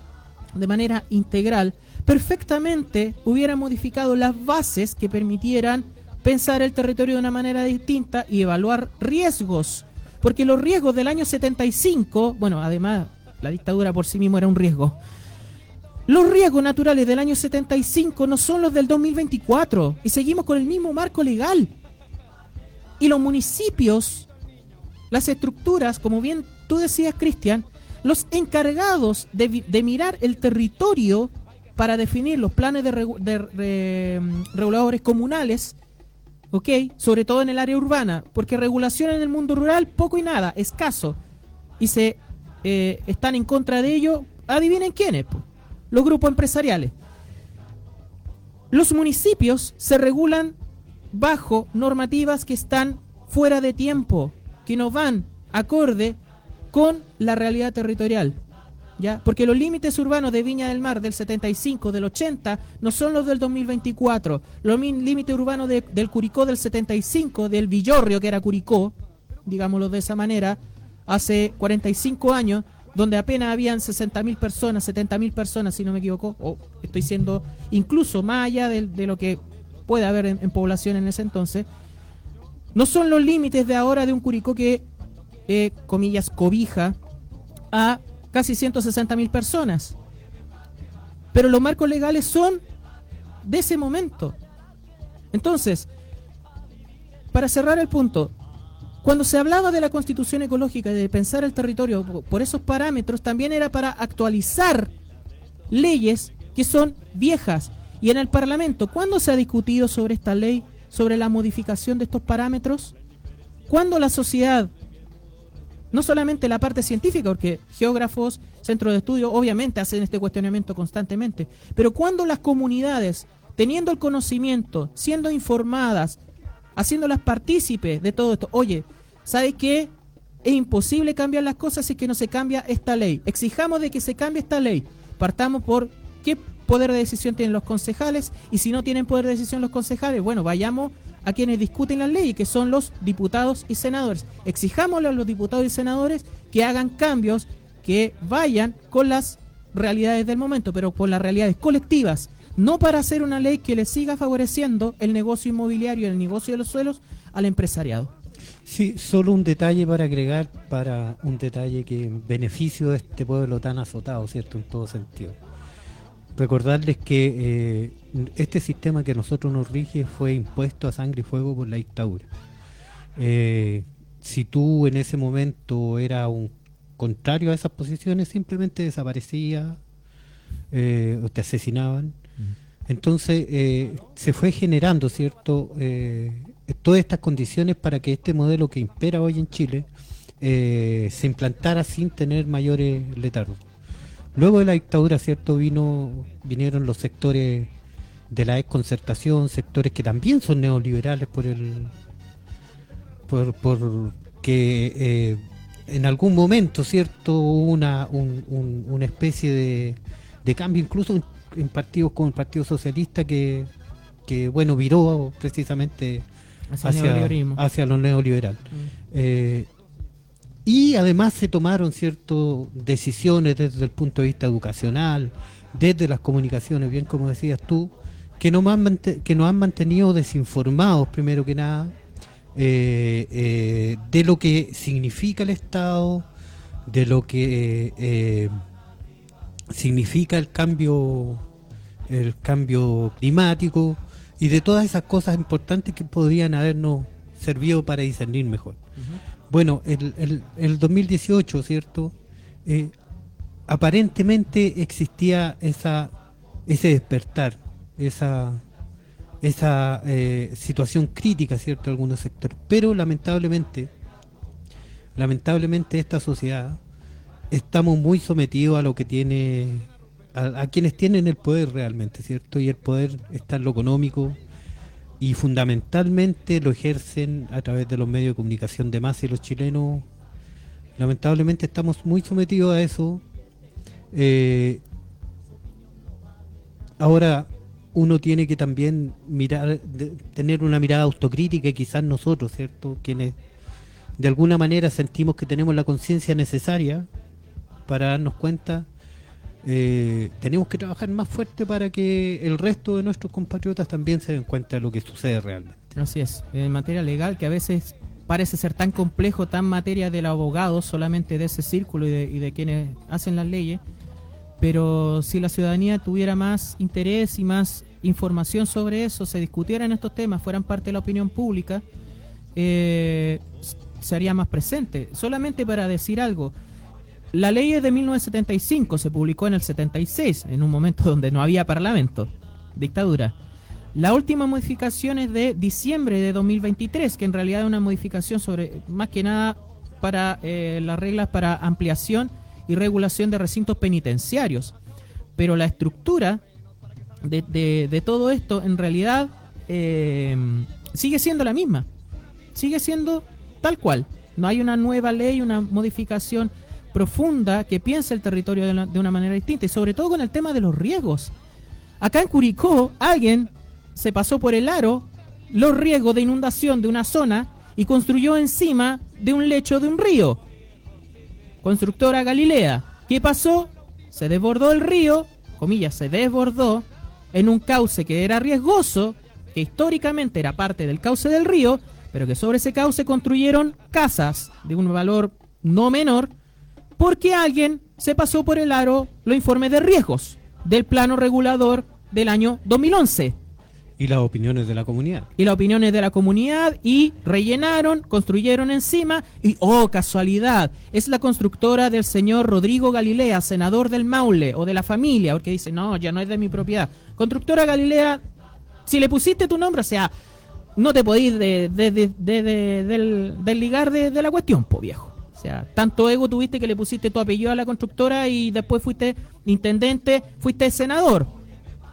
de manera integral, perfectamente hubiera modificado las bases que permitieran pensar el territorio de una manera distinta y evaluar riesgos. Porque los riesgos del año 75, bueno, además la dictadura por sí mismo era un riesgo. Los riesgos naturales del año 75 no son los del 2024 y seguimos con el mismo marco legal. Y los municipios, las estructuras, como bien tú decías, Cristian, los encargados de, mirar el territorio para definir los planes de, de reguladores comunales ¿ok? Sobre todo en el área urbana, porque regulación en el mundo rural, poco y nada, escaso. Y se eh, están en contra de ello, adivinen quiénes, los grupos empresariales. Los municipios se regulan bajo normativas que están fuera de tiempo, que no van acorde con la realidad territorial. ¿Ya? Porque los límites urbanos de Viña del Mar del 75, del 80, no son los del 2024. Los límites urbanos del Curicó del 75, del Villorrio, que era Curicó, digámoslo de esa manera, hace 45 años, donde apenas habían 60.000 personas, 70.000 personas, si no me equivoco, o estoy siendo incluso más allá de, lo que puede haber en, población en ese entonces, no son los límites de ahora de un Curicó que, eh, comillas, cobija a casi 160 mil personas. Pero los marcos legales son de ese momento. Entonces, para cerrar el punto, cuando se hablaba de la constitución ecológica y de pensar el territorio por esos parámetros, también era para actualizar leyes que son viejas. Y en el Parlamento, ¿cuándo se ha discutido sobre esta ley, sobre la modificación de estos parámetros? ¿Cuándo la sociedad no solamente la parte científica, porque geógrafos, centros de estudio, obviamente hacen este cuestionamiento constantemente, pero cuando las comunidades, teniendo el conocimiento, siendo informadas, haciéndolas partícipes de todo esto, oye, ¿sabes qué? Es imposible cambiar las cosas si que no se cambia esta ley. Exijamos de que se cambie esta ley. Partamos por qué poder de decisión tienen los concejales y si no tienen poder de decisión los concejales, bueno, vayamos a quienes discuten las leyes, que son los diputados y senadores. Exijámosle a los diputados y senadores que hagan cambios que vayan con las realidades del momento, pero con las realidades colectivas, no para hacer una ley que le siga favoreciendo el negocio inmobiliario, el negocio de los suelos al empresariado. Sí, solo un detalle para agregar, para un detalle que en beneficio de este pueblo tan azotado, ¿cierto? En todo sentido recordarles que eh, este sistema que nosotros nos rige fue impuesto a sangre y fuego por la dictadura. Eh, si tú en ese momento era un contrario a esas posiciones, simplemente desaparecía eh, o te asesinaban. Entonces se fue generando, ¿cierto?, todas estas condiciones para que este modelo que impera hoy en Chile se implantara sin tener mayores letardos. Luego de la dictadura, ¿cierto? Vino, vinieron los sectores de la desconcertación, sectores que también son neoliberales por el por, por que eh, en algún momento, ¿cierto? Hubo una, una especie de, cambio, incluso en, partidos como el Partido Socialista, que, bueno, viró precisamente hacia, hacia, lo neoliberal. Mm. Eh, y además se tomaron ciertas decisiones desde el punto de vista educacional, desde las comunicaciones, bien como decías tú, que, nos han, mante- que nos han mantenido desinformados, primero que nada, eh, eh, de lo que significa el Estado, de lo que eh, significa el cambio, el cambio climático y de todas esas cosas importantes que podrían habernos servido para discernir mejor. Bueno, el, el, el 2018, ¿cierto? Aparentemente existía esa ese despertar, esa esa eh, situación crítica, ¿cierto? Algunos sectores. Pero lamentablemente, lamentablemente esta sociedad estamos muy sometidos a lo que tiene, a, a quienes tienen el poder realmente, ¿cierto? Y el poder está en lo económico y fundamentalmente lo ejercen a través de los medios de comunicación de masa y los chilenos lamentablemente estamos muy sometidos a eso. Eh, ahora uno tiene que también mirar, tener una mirada autocrítica y quizás nosotros, ¿cierto? Quienes de alguna manera sentimos que tenemos la conciencia necesaria para darnos cuenta, eh, tenemos que trabajar más fuerte para que el resto de nuestros compatriotas también se den cuenta de lo que sucede realmente. Así es, en materia legal que a veces parece ser tan complejo, tan materia del abogado, solamente de ese círculo y de, y de quienes hacen las leyes, pero si la ciudadanía tuviera más interés y más información sobre eso, se discutieran estos temas, fueran parte de la opinión pública, eh, s- se haría más presente. Solamente para decir algo, la ley es de 1975, se publicó en el 76, en un momento donde no había parlamento, dictadura. La última modificación es de diciembre de 2023, que en realidad es una modificación sobre, más que nada, para eh, las reglas para ampliación y regulación de recintos penitenciarios. Pero la estructura de, de- todo esto, en realidad, eh, sigue siendo la misma. Sigue siendo tal cual. No hay una nueva ley, una modificación profunda que piense el territorio de, la- de una manera distinta. Y sobre todo con el tema de los riesgos. Acá en Curicó, alguien se pasó por el aro los riesgos de inundación de una zona y construyó encima de un lecho de un río. Constructora Galilea. ¿Qué pasó? Se desbordó el río, comillas, se desbordó en un cauce que era riesgoso, que históricamente era parte del cauce del río, pero que sobre ese cauce construyeron casas de un valor no menor, porque alguien se pasó por el aro los informes de riesgos del plano regulador del año 2011 Y las opiniones de la comunidad. y las opiniones de la comunidad y rellenaron, construyeron encima y, oh, casualidad, es la constructora del señor Rodrigo Galilea, senador del Maule o de la familia, porque dice, no, ya no es de mi propiedad. Constructora Galilea, si le pusiste tu nombre, o sea, no te podís de, de- de- de- de- del, desligar de, de la cuestión, po viejo. O sea, tanto ego tuviste que le pusiste tu apellido a la constructora y después fuiste intendente, fuiste senador.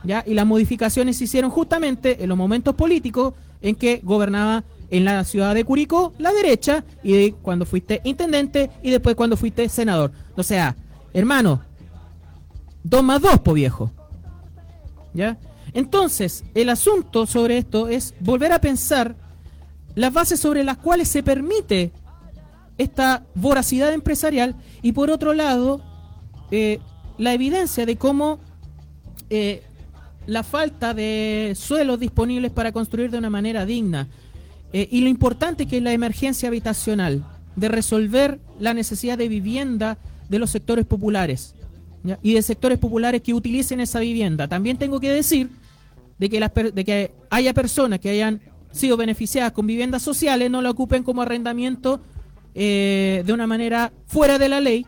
¿Ya? Y las modificaciones se hicieron justamente en los momentos políticos en que gobernaba en la ciudad de Curicó la derecha y cuando fuiste intendente y después cuando fuiste senador. O sea, hermano, dos más dos, po viejo. ¿Ya? Entonces, el asunto sobre esto es volver a pensar las bases sobre las cuales se permite esta voracidad empresarial y por otro lado, eh, la evidencia de cómo eh, la falta de suelos disponibles para construir de una manera digna eh, y lo importante que es la emergencia habitacional, de resolver la necesidad de vivienda de los sectores populares y de sectores populares que utilicen esa vivienda. También tengo que decir de que, las de que haya personas que hayan sido beneficiadas con viviendas sociales no la ocupen como arrendamiento eh, de una manera fuera de la ley,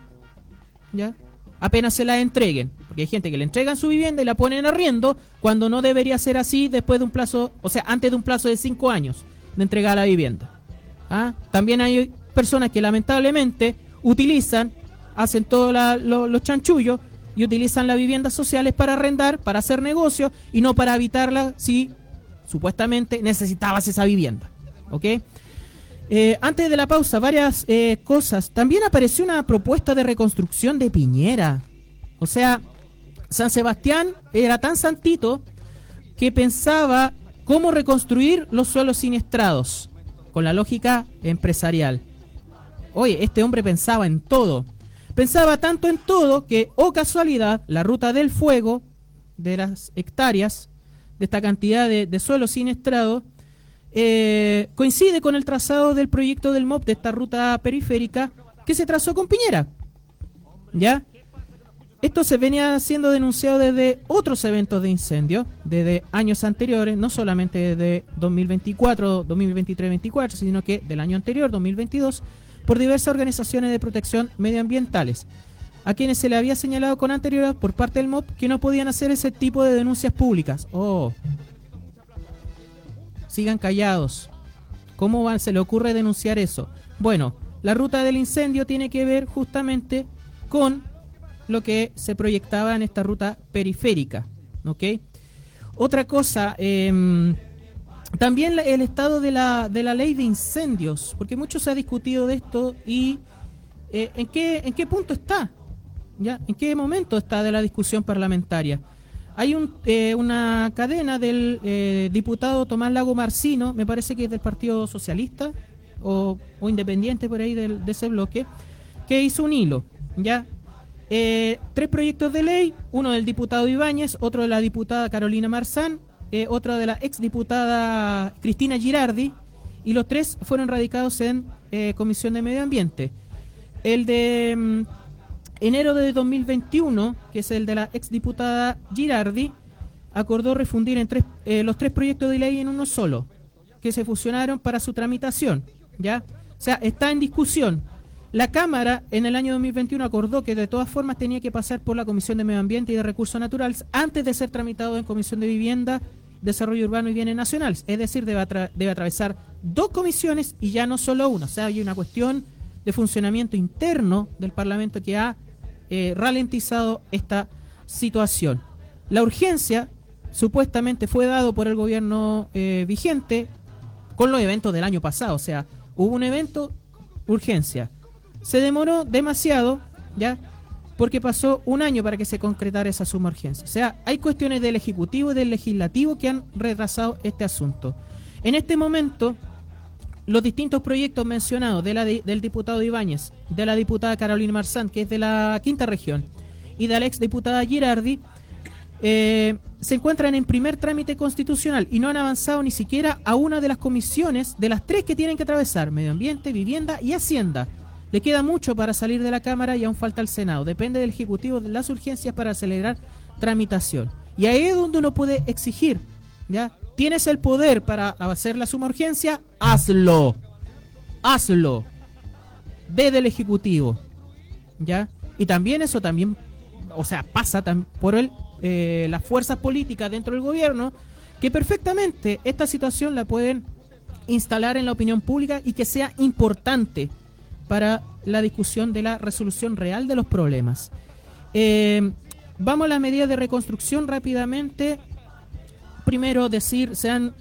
¿ya? apenas se la entreguen. Porque hay gente que le entregan su vivienda y la ponen arriendo cuando no debería ser así después de un plazo, o sea, antes de un plazo de cinco años de entregar la vivienda. ¿Ah? También hay personas que lamentablemente utilizan, hacen todos los chanchullos y utilizan las viviendas sociales para arrendar, para hacer negocio y no para habitarla si supuestamente necesitabas esa vivienda. ¿Ok? Eh, antes de la pausa, varias eh, cosas. También apareció una propuesta de reconstrucción de Piñera. O sea, San Sebastián era tan santito que pensaba cómo reconstruir los suelos siniestrados con la lógica empresarial. Oye, este hombre pensaba en todo. Pensaba tanto en todo que, oh casualidad, la ruta del fuego de las hectáreas de esta cantidad de, de suelo siniestrado, eh, coincide con el trazado del proyecto del MOP de esta ruta periférica que se trazó con Piñera. ¿Ya? Esto se venía siendo denunciado desde otros eventos de incendio, desde años anteriores, no solamente desde 2024, 2023-2024, sino que del año anterior, 2022, por diversas organizaciones de protección medioambientales, a quienes se le había señalado con anterioridad por parte del MOP que no podían hacer ese tipo de denuncias públicas. Oh, sigan callados. ¿Cómo va- se le ocurre denunciar eso? Bueno, la ruta del incendio tiene que ver justamente con lo que se proyectaba en esta ruta periférica. ¿Ok? Otra cosa, em, también el estado de la, de la ley de incendios, porque mucho se ha discutido de esto y eh, ¿en, qué, ¿en qué punto está? ¿Ya? ¿En qué momento está de la discusión parlamentaria? Hay eh, una cadena del eh, diputado Tomás Lago Marcino, me parece que es del Partido Socialista o, o Independiente por ahí de ese bloque, que hizo un hilo, ¿ya? Eh, tres proyectos de ley, uno del diputado Ibáñez, otro de la diputada Carolina Marzán, eh, otro de la exdiputada Cristina Girardi, y los tres fueron radicados en eh, Comisión de Medio Ambiente. El de mm, enero de 2021, que es el de la exdiputada Girardi, acordó refundir en tres, eh, los tres proyectos de ley en uno solo, que se fusionaron para su tramitación. ¿ya? O sea, está en discusión. La Cámara en el año 2021 acordó que de todas formas tenía que pasar por la Comisión de Medio Ambiente y de Recursos Naturales antes de ser tramitado en Comisión de Vivienda, Desarrollo Urbano y Bienes Nacionales. Es decir, debe, atra- debe atravesar dos comisiones y ya no solo una. O sea, hay una cuestión de funcionamiento interno del Parlamento que ha eh, ralentizado esta situación. La urgencia supuestamente fue dado por el gobierno eh, vigente con los eventos del año pasado. O sea, hubo un evento, urgencia. Se demoró demasiado, ¿ya? Porque pasó un año para que se concretara esa suma urgencia. O sea, hay cuestiones del Ejecutivo y del Legislativo que han retrasado este asunto. En este momento, los distintos proyectos mencionados del diputado Ibáñez, de la diputada Carolina Marzán, que es de la quinta región, y de la ex diputada Girardi, eh, se encuentran en primer trámite constitucional y no han avanzado ni siquiera a una de las comisiones de las tres que tienen que atravesar, medio ambiente, vivienda y hacienda. Le queda mucho para salir de la Cámara y aún falta el Senado. Depende del Ejecutivo de las urgencias para acelerar tramitación. Y ahí es donde uno puede exigir, ¿ya? Tienes el poder para hacer la suma urgencia, hazlo. Hazlo. Ve del Ejecutivo. ¿Ya? Y también eso también, o sea, pasa por el, eh, las fuerzas políticas dentro del gobierno que perfectamente esta situación la pueden instalar en la opinión pública y que sea importante para la discusión de la resolución real de los problemas. Eh, vamos a las medidas de reconstrucción rápidamente. Primero decir, se han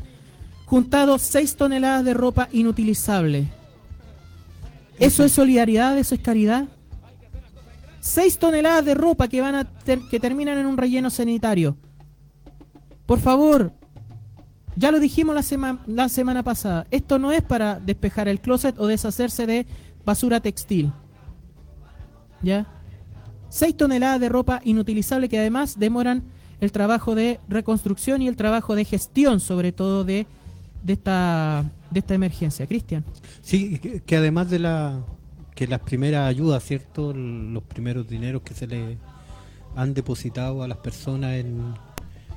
juntado 6 toneladas de ropa inutilizable. ¿Eso es solidaridad? ¿Eso es caridad? 6 toneladas de ropa que van a que terminan en un relleno sanitario. Por favor, ya lo dijimos la, sema- la semana pasada. Esto no es para despejar el closet o deshacerse de basura textil. ¿Ya? 6 toneladas de ropa inutilizable que además demoran el trabajo de reconstrucción y el trabajo de gestión, sobre todo de, de, esta, de esta emergencia. Cristian. Sí, que, que además de la que las primeras ayudas, ¿cierto? Los primeros dineros que se le han depositado a las personas en,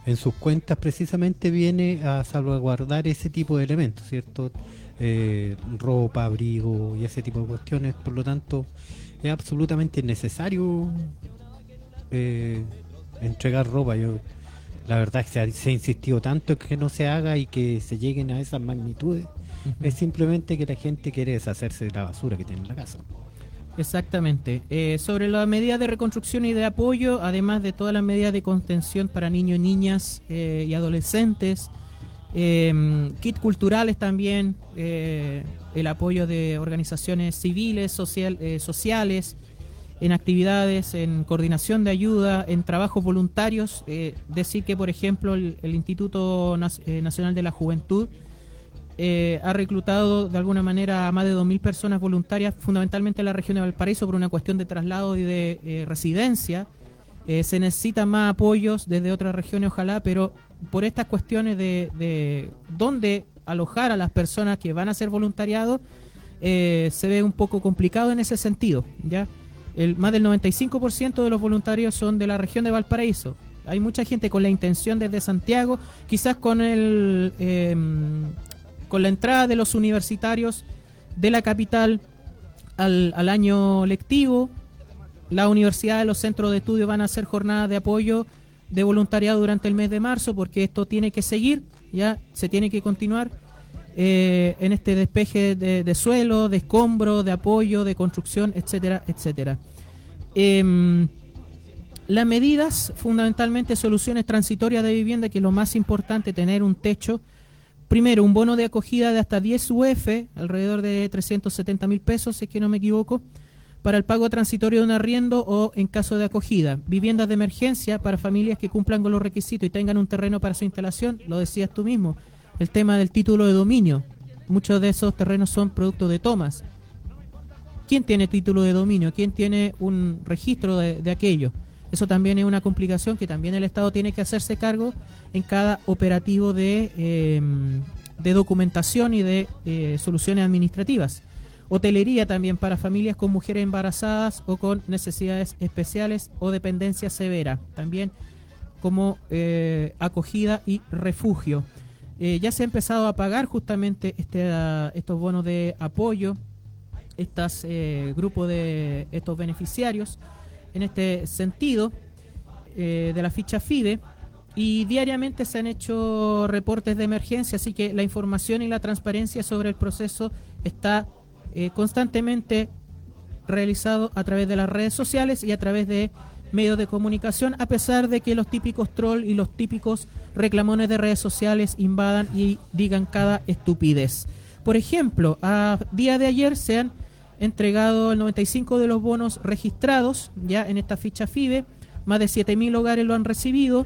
en sus cuentas precisamente viene a salvaguardar ese tipo de elementos, ¿cierto? Eh, ropa, abrigo y ese tipo de cuestiones. Por lo tanto, es absolutamente necesario eh, entregar ropa. Yo, la verdad es que se ha, se ha insistido tanto en que no se haga y que se lleguen a esas magnitudes. Es simplemente que la gente quiere deshacerse de la basura que tiene en la casa. Exactamente. Eh, sobre las medidas de reconstrucción y de apoyo, además de todas las medidas de contención para niños, niñas eh, y adolescentes, eh, kit culturales también, eh, el apoyo de organizaciones civiles, social, eh, sociales, en actividades, en coordinación de ayuda, en trabajos voluntarios. eh, decir que, por ejemplo, el, el Instituto eh, Nacional de la Juventud ha reclutado de alguna manera a más de 2.000 personas voluntarias, fundamentalmente en la región de Valparaíso, por una cuestión de traslado y de residencia, Eh, se necesitan más apoyos desde otras regiones, ojalá, pero por estas cuestiones de, de dónde alojar a las personas que van a hacer voluntariado, eh, se ve un poco complicado en ese sentido. ¿ya? El, más del 95% de los voluntarios son de la región de Valparaíso. Hay mucha gente con la intención desde Santiago, quizás con el eh, con la entrada de los universitarios de la capital al, al año lectivo, la universidad, los centros de estudio van a hacer jornadas de apoyo de voluntariado durante el mes de marzo, porque esto tiene que seguir, ya se tiene que continuar eh, en este despeje de, de suelo, de escombro, de apoyo, de construcción, etcétera, etcétera. Em, las medidas, fundamentalmente soluciones transitorias de vivienda, que es lo más importante, tener un techo. Primero, un bono de acogida de hasta 10 UF, alrededor de 370 mil pesos, si es que no me equivoco, para el pago transitorio de un arriendo o en caso de acogida. Viviendas de emergencia para familias que cumplan con los requisitos y tengan un terreno para su instalación, lo decías tú mismo. El tema del título de dominio. Muchos de esos terrenos son producto de tomas. ¿Quién tiene título de dominio? ¿Quién tiene un registro de, aquello? Eso también es una complicación que también el Estado tiene que hacerse cargo en cada operativo de, eh, de documentación y de eh, soluciones administrativas. Hotelería también para familias con mujeres embarazadas o con necesidades especiales o dependencia severa. También como eh, acogida y refugio. Eh, ya se ha empezado a pagar justamente este, ah, estos bonos de apoyo, estos eh, grupos de estos beneficiarios en este sentido de la ficha FIDE y diariamente se han hecho reportes de emergencia, así que la información y la transparencia sobre el proceso está eh, constantemente realizado a través de las redes sociales y a través de medios de comunicación, a pesar de que los típicos troll y los típicos reclamones de redes sociales invadan y digan cada estupidez. Por ejemplo, a día de ayer se han entregado el 95 de los bonos registrados ya en esta ficha FIBE, más de 7.000 hogares lo han recibido,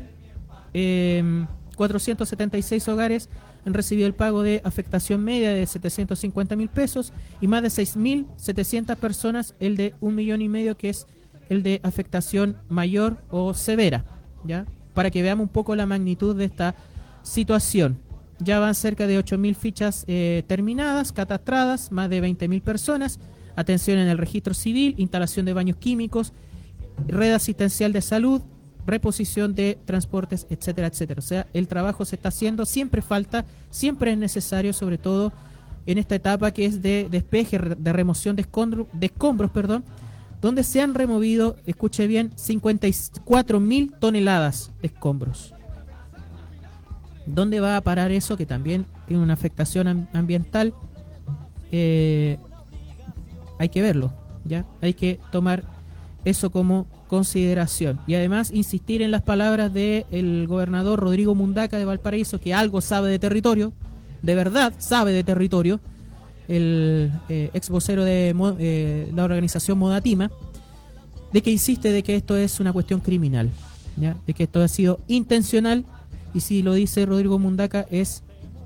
eh, 476 hogares han recibido el pago de afectación media de 750 mil pesos y más de 6.700 personas el de un millón y medio que es el de afectación mayor o severa, ¿ya? Para que veamos un poco la magnitud de esta situación. Ya van cerca de 8.000 fichas eh, terminadas, catastradas, más de 20.000 personas, atención en el registro civil, instalación de baños químicos, red asistencial de salud, reposición de transportes, etcétera, etcétera. O sea, el trabajo se está haciendo, siempre falta, siempre es necesario, sobre todo en esta etapa que es de despeje, de remoción de, escombro- de escombros, perdón, donde se han removido, escuche bien, 54 mil toneladas de escombros. ¿Dónde va a parar eso? Que también tiene una afectación am- ambiental. Eh, hay que verlo, ¿ya? Hay que tomar eso como consideración. Y además insistir en las palabras del gobernador Rodrigo Mundaca de Valparaíso, que algo sabe de territorio, de verdad sabe de territorio, el eh, ex vocero de eh, la organización Modatima, de que insiste de que esto es una cuestión criminal, de que esto ha sido intencional y si lo dice Rodrigo Mundaca es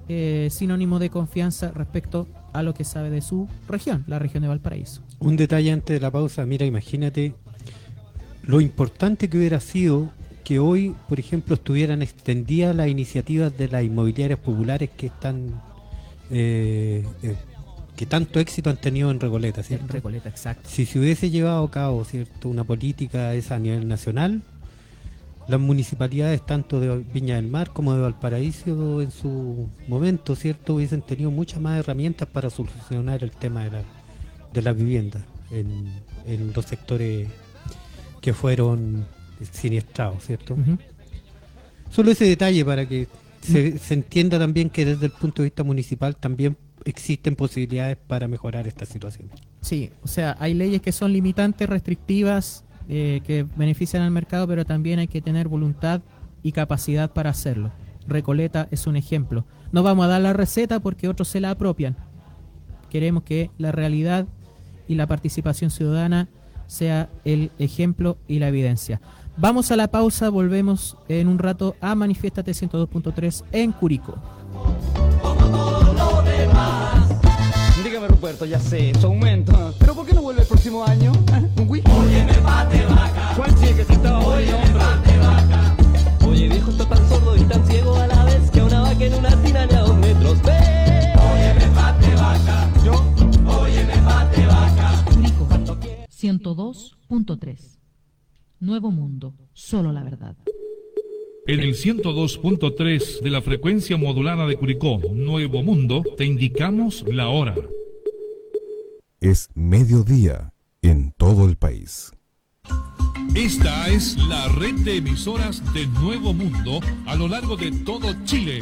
eh, sinónimo de confianza respecto a lo que sabe de su región, la región de Valparaíso. Un detalle antes de la pausa, mira, imagínate lo importante que hubiera sido que hoy, por ejemplo, estuvieran extendidas las iniciativas de las inmobiliarias populares que están eh, eh, que tanto éxito han tenido en Recoleta, ¿cierto? Recoleta, exacto. Si se hubiese llevado a cabo, ¿cierto? Una política esa a nivel nacional, las municipalidades tanto de Viña del Mar como de Valparaíso en su momento, ¿cierto? Hubiesen tenido muchas más herramientas para solucionar el tema de la, de la vivienda en, en los sectores que fueron siniestrados, ¿cierto? Solo ese detalle para que se, se entienda también que desde el punto de vista municipal también existen posibilidades para mejorar esta situación. Sí, o sea, hay leyes que son limitantes, restrictivas, eh, que benefician al mercado, pero también hay que tener voluntad y capacidad para hacerlo. Recoleta es un ejemplo. No vamos a dar la receta porque otros se la apropian. Queremos que la realidad y la participación ciudadana sea el ejemplo y la evidencia. Vamos a la pausa, volvemos en un rato a Manifiestate 102.3 en Curicó. Dígame, supuesto, ya sé, su aumento. Pero ¿por qué no vuelve el próximo año? ¿Ah? ¿Un? Pate vaca. ¿Cuál estaba hombre? Pate vaca. Oye viejo, está tan sordo y tan ciego a la vez que una vaca en una tina ni a dos metros ve. Óyeme, pate vaca. Yo. Óyeme, pate vaca. Curicó 102.3 Nuevo Mundo, solo la verdad. En el 102.3 de la frecuencia modulada de Curicó, Nuevo Mundo, te indicamos la hora. Es mediodía en todo el país. Esta es la red de emisoras de Nuevo Mundo a lo largo de todo Chile.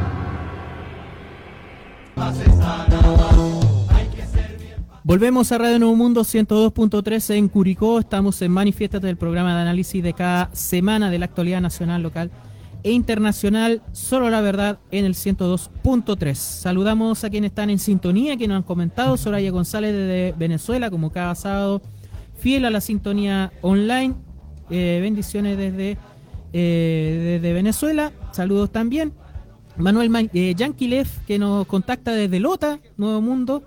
Volvemos a Radio Nuevo Mundo 102.3 en Curicó. Estamos en Manifiestate del programa de análisis de cada semana de la actualidad nacional, local e internacional. Solo la verdad en el 102.3. Saludamos a quienes están en sintonía, que nos han comentado. Soraya González desde Venezuela, como cada sábado, fiel a la sintonía online. Eh, bendiciones desde, eh, desde Venezuela. Saludos también. Manuel Ma- eh, Yanquilev, que nos contacta desde Lota, Nuevo Mundo.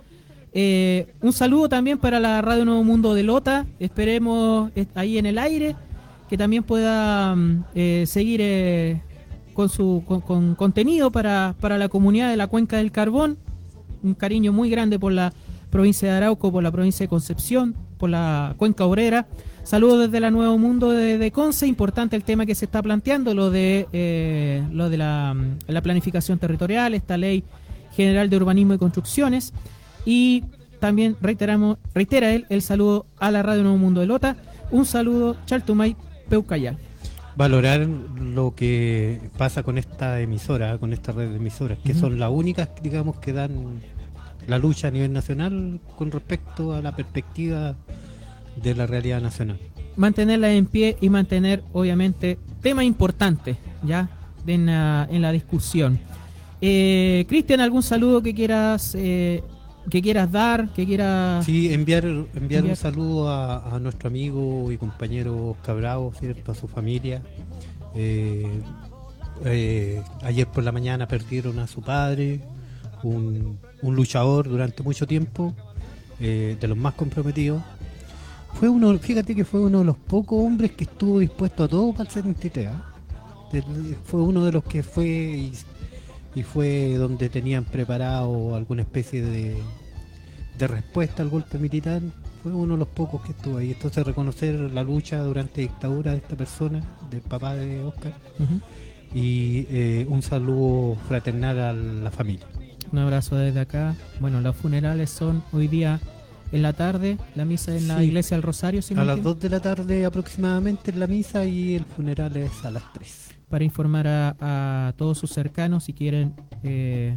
Eh, un saludo también para la Radio Nuevo Mundo de Lota. Esperemos eh, ahí en el aire que también pueda mm, eh, seguir con su con contenido para, para la comunidad de la Cuenca del Carbón. Un cariño muy grande por la provincia de Arauco, por la provincia de Concepción, por la Cuenca Obrera. Saludos desde la Nuevo Mundo de, de Conce. Importante el tema que se está planteando, lo de eh, lo de la, la planificación territorial, esta ley general de urbanismo y construcciones. Y también reiteramos, reitera él el saludo a la Radio Nuevo Mundo de Lota. Un saludo, Chaltumay, Peucayal. Valorar lo que pasa con esta emisora, con esta red de emisoras, que son las únicas, digamos, que dan la lucha a nivel nacional con respecto a la perspectiva de la realidad nacional. Mantenerla en pie y mantener, obviamente, temas importantes ya en la, en la discusión. Eh, Cristian, ¿algún saludo que quieras eh, que quieras dar? Que quieras. Sí, enviar, enviar Enviar. un saludo a, a nuestro amigo y compañero Oscar Bravo, ¿cierto? A su familia. Eh, eh, ayer por la mañana perdieron a su padre, un, un luchador durante mucho tiempo, eh, de los más comprometidos. Fue uno, fíjate que fue uno de los pocos hombres que estuvo dispuesto a todo para el 73. ¿ah? De- Fue uno de los que fue y, y fue donde tenían preparado alguna especie de, de respuesta al golpe militar. Fue uno de los pocos que estuvo ahí. Entonces reconocer la lucha durante la dictadura de esta persona, del papá de Oscar, y eh, un saludo fraternal a la familia. Un abrazo desde acá. Bueno, los funerales son hoy día en la tarde, la misa en la Sí. iglesia del Rosario, si no A las equivoco, 2 de la tarde aproximadamente en la misa y el funeral es a las 3. para informar a, a todos sus cercanos si quieren eh,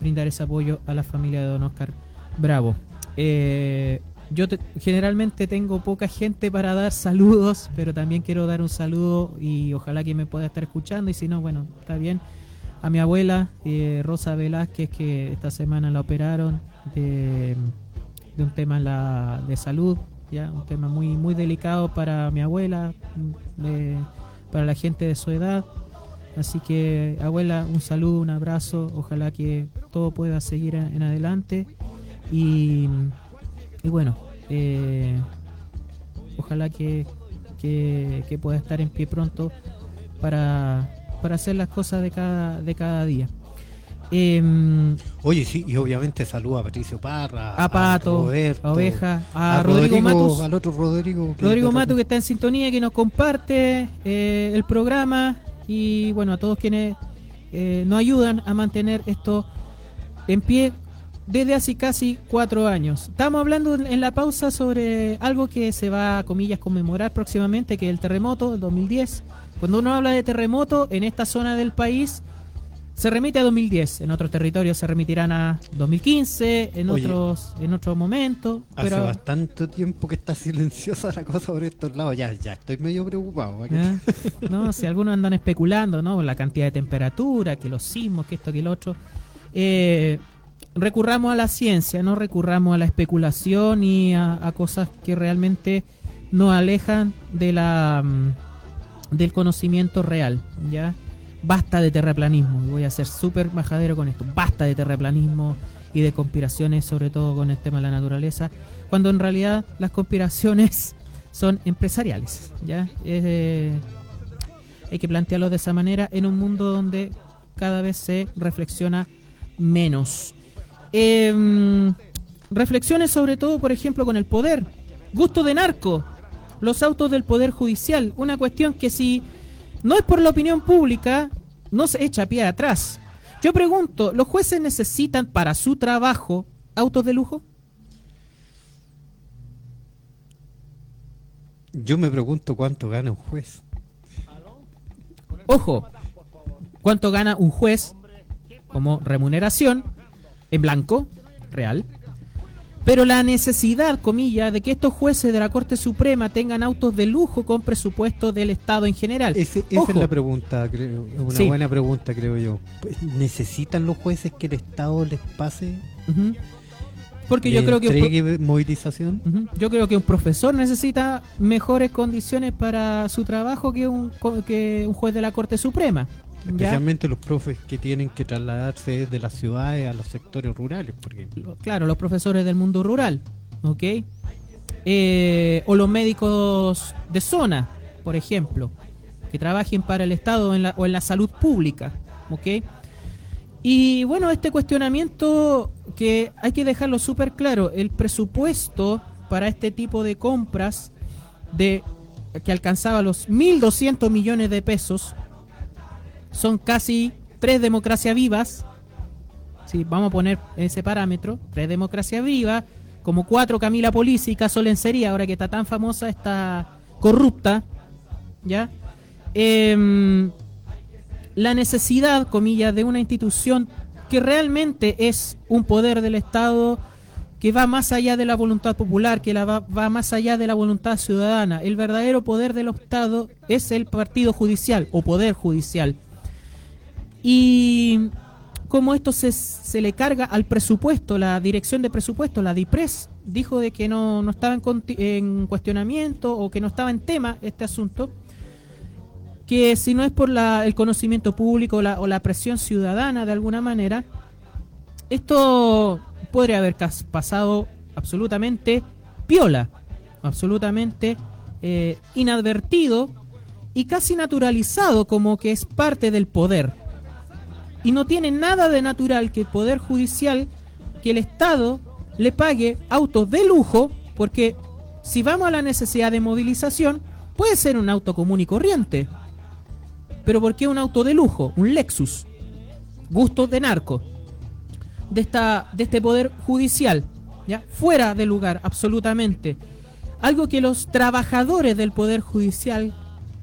brindar ese apoyo a la familia de Don Oscar Bravo. Eh, yo te- generalmente tengo poca gente para dar saludos, pero también quiero dar un saludo y ojalá que me pueda estar escuchando y si no, bueno, está bien. A mi abuela, eh, Rosa Velázquez, que esta semana la operaron de, de un tema la- de salud, ya un tema muy muy delicado para mi abuela, para la gente de su edad. Así que, abuela, un saludo, un abrazo. Ojalá que todo pueda seguir en en adelante. Y, y bueno, eh, ojalá que, que, que pueda estar en pie pronto para, para hacer las cosas de cada, de cada día. Em, Oye, sí, y obviamente saludo a Patricio Parra, a Pato, Roberto, a Oveja, a, Rodrigo, Matus. al otro Rodrigo. Rodrigo Matu que está en sintonía, que nos comparte eh, el programa y bueno, a todos quienes eh, nos ayudan a mantener esto en pie desde hace casi cuatro años. Estamos hablando en en la pausa sobre algo que se va a comillas conmemorar próximamente, que es el terremoto del 2010. Cuando uno habla de terremoto en esta zona del país, se remite a 2010. En otros territorios se remitirán a 2015, en Oye. otros en otro momento. Hace Pero, bastante tiempo que está silenciosa la cosa por estos lados. Ya, ya estoy medio preocupado. ¿eh? ¿ya? no, si algunos andan especulando, ¿no? La cantidad de temperatura, que los sismos, que esto, que lo otro. Eh, recurramos a la ciencia, no recurramos a la especulación y a, a cosas que realmente nos alejan de la mm, del conocimiento real, ¿ya? Basta de terraplanismo, voy a ser súper majadero con esto, basta de terraplanismo y de conspiraciones, sobre todo con el tema de la naturaleza, cuando en realidad las conspiraciones son empresariales, ¿ya? Eh, hay que plantearlo de esa manera en un mundo donde cada vez se reflexiona menos. Em, reflexiones sobre todo, por ejemplo, con el poder. Gusto de narco. Los autos del Poder Judicial. Una cuestión que si no es por la opinión pública, no se echa pie atrás. Yo pregunto, ¿los jueces necesitan para su trabajo autos de lujo? Yo me pregunto cuánto gana un juez. Ojo, ¿cuánto gana un juez como remuneración en blanco, real? Pero la necesidad, comilla, de que estos jueces de la Corte Suprema tengan autos de lujo con presupuesto del Estado en general. Ese- esa es la pregunta, creo, una Sí. buena pregunta, creo yo. Pues, ¿Necesitan los jueces que el Estado les pase? Porque yo creo que un movilización? Yo creo que un profesor necesita mejores condiciones para su trabajo que un, que un juez de la Corte Suprema. ¿Ya? Especialmente los profes que tienen que trasladarse desde las ciudades a los sectores rurales, por ejemplo. Claro, los profesores del mundo rural, ¿ok? Eh, o los médicos de zona, por ejemplo, que trabajen para el Estado en la- o en la salud pública, ¿ok? Y bueno, este cuestionamiento que hay que dejarlo súper claro, el presupuesto para este tipo de compras de que alcanzaba los 1.200 millones de pesos son casi tres democracias vivas, Sí, vamos a poner ese parámetro, tres democracia viva, como cuatro Camila Polisi caso Lencería, ahora que está tan famosa, está corrupta, ¿ya? Em, la necesidad, comillas, de una institución que realmente es un poder del Estado que va más allá de la voluntad popular, que la va, va más allá de la voluntad ciudadana. El verdadero poder del Estado es el partido judicial o poder judicial. Y como esto se, se le carga al presupuesto, la dirección de presupuesto, la DIPRES, dijo de que no, no estaba en, cuestionamiento o que no estaba en tema este asunto, que si no es por la- el conocimiento público o la, presión ciudadana de alguna manera, esto podría haber pasado absolutamente piola, absolutamente eh, inadvertido y casi naturalizado como que es parte del poder. Y no tiene nada de natural que el Poder Judicial, que el Estado le pague autos de lujo, porque si vamos a la necesidad de movilización, puede ser un auto común y corriente. Pero ¿por qué un auto de lujo? Un Lexus. Gustos de narco. De, esta, de este Poder Judicial. ¿ya? Fuera de lugar, absolutamente. Algo que los trabajadores del Poder Judicial,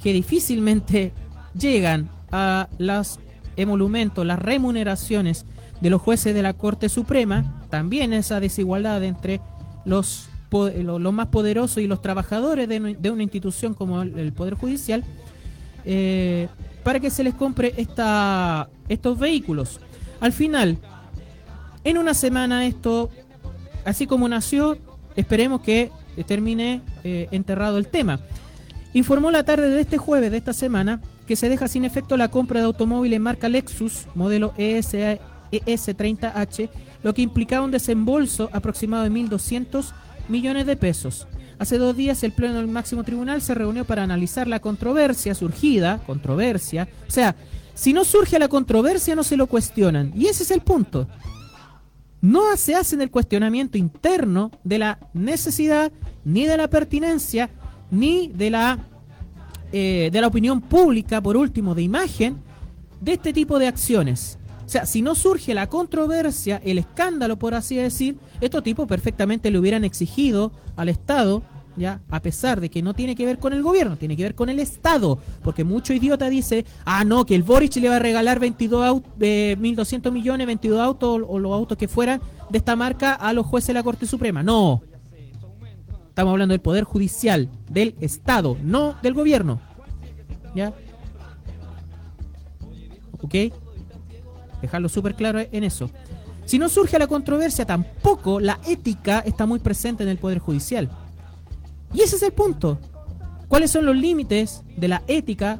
que difícilmente llegan a los emolumentos, las remuneraciones de los jueces de la Corte Suprema, también esa desigualdad entre los, los más poderosos y los trabajadores de, una institución como el, el Poder Judicial, eh, para que se les compre esta, estos vehículos. Al final, en una semana esto, así como nació, esperemos que termine eh, enterrado el tema. Informó la tarde de este jueves de esta semana que se deja sin efecto la compra de automóviles marca Lexus, modelo E ES, ES30H, lo que implicaba un desembolso aproximado de 1.200 millones de pesos. Hace dos días el Pleno del Máximo Tribunal se reunió para analizar la controversia surgida, controversia, o sea, si no surge la controversia no se lo cuestionan, y ese es el punto. No se hace el cuestionamiento interno de la necesidad, ni de la pertinencia, ni de la, eh, de la opinión pública, por último, de imagen, de este tipo de acciones. O sea, si no surge la controversia, el escándalo, por así decir, estos tipos perfectamente le hubieran exigido al Estado ya a pesar de que no tiene que ver con el gobierno, tiene que ver con el Estado, porque mucho idiota dice, ah, no, que el Boric le va a regalar 22 aut- eh, 1.200 millones, 22 autos o los autos que fueran de esta marca a los jueces de la Corte Suprema. No. Estamos hablando del Poder Judicial, del Estado, no del gobierno. ¿Ya? ¿Ok? Dejarlo súper claro en eso. Si no surge la controversia, tampoco la ética está muy presente en el Poder Judicial. Y ese es el punto. ¿Cuáles son los límites de la ética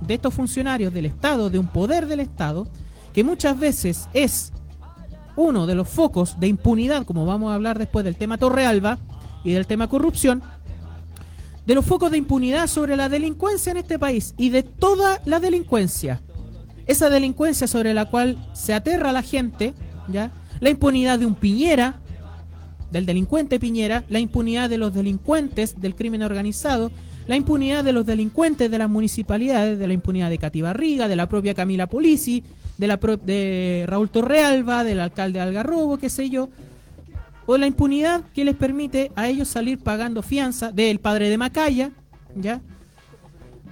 de estos funcionarios del Estado, de un poder del Estado, que muchas veces es uno de los focos de impunidad, como vamos a hablar después del tema Torrealba y del tema corrupción, de los focos de impunidad sobre la delincuencia en este país y de toda la delincuencia. Esa delincuencia sobre la cual se aterra la gente, ¿ya? La impunidad de un Piñera, del delincuente Piñera, la impunidad de los delincuentes del crimen organizado, la impunidad de los delincuentes de las municipalidades, de la impunidad de Cati Barriga, de la propia Camila Polisi, de, la de Raúl Torrealba, del alcalde de Algarrobo, qué sé yo, o la impunidad que les permite a ellos salir pagando fianza del padre de Macaya, ¿ya?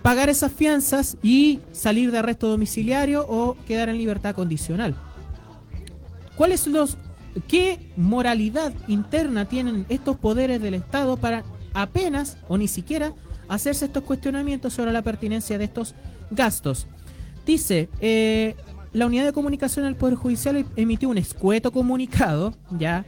Pagar esas fianzas y salir de arresto domiciliario o quedar en libertad condicional. ¿Cuáles los qué moralidad interna tienen estos poderes del Estado para apenas o ni siquiera hacerse estos cuestionamientos sobre la pertinencia de estos gastos? Dice, eh, la unidad de comunicación del Poder Judicial emitió un escueto comunicado, ya,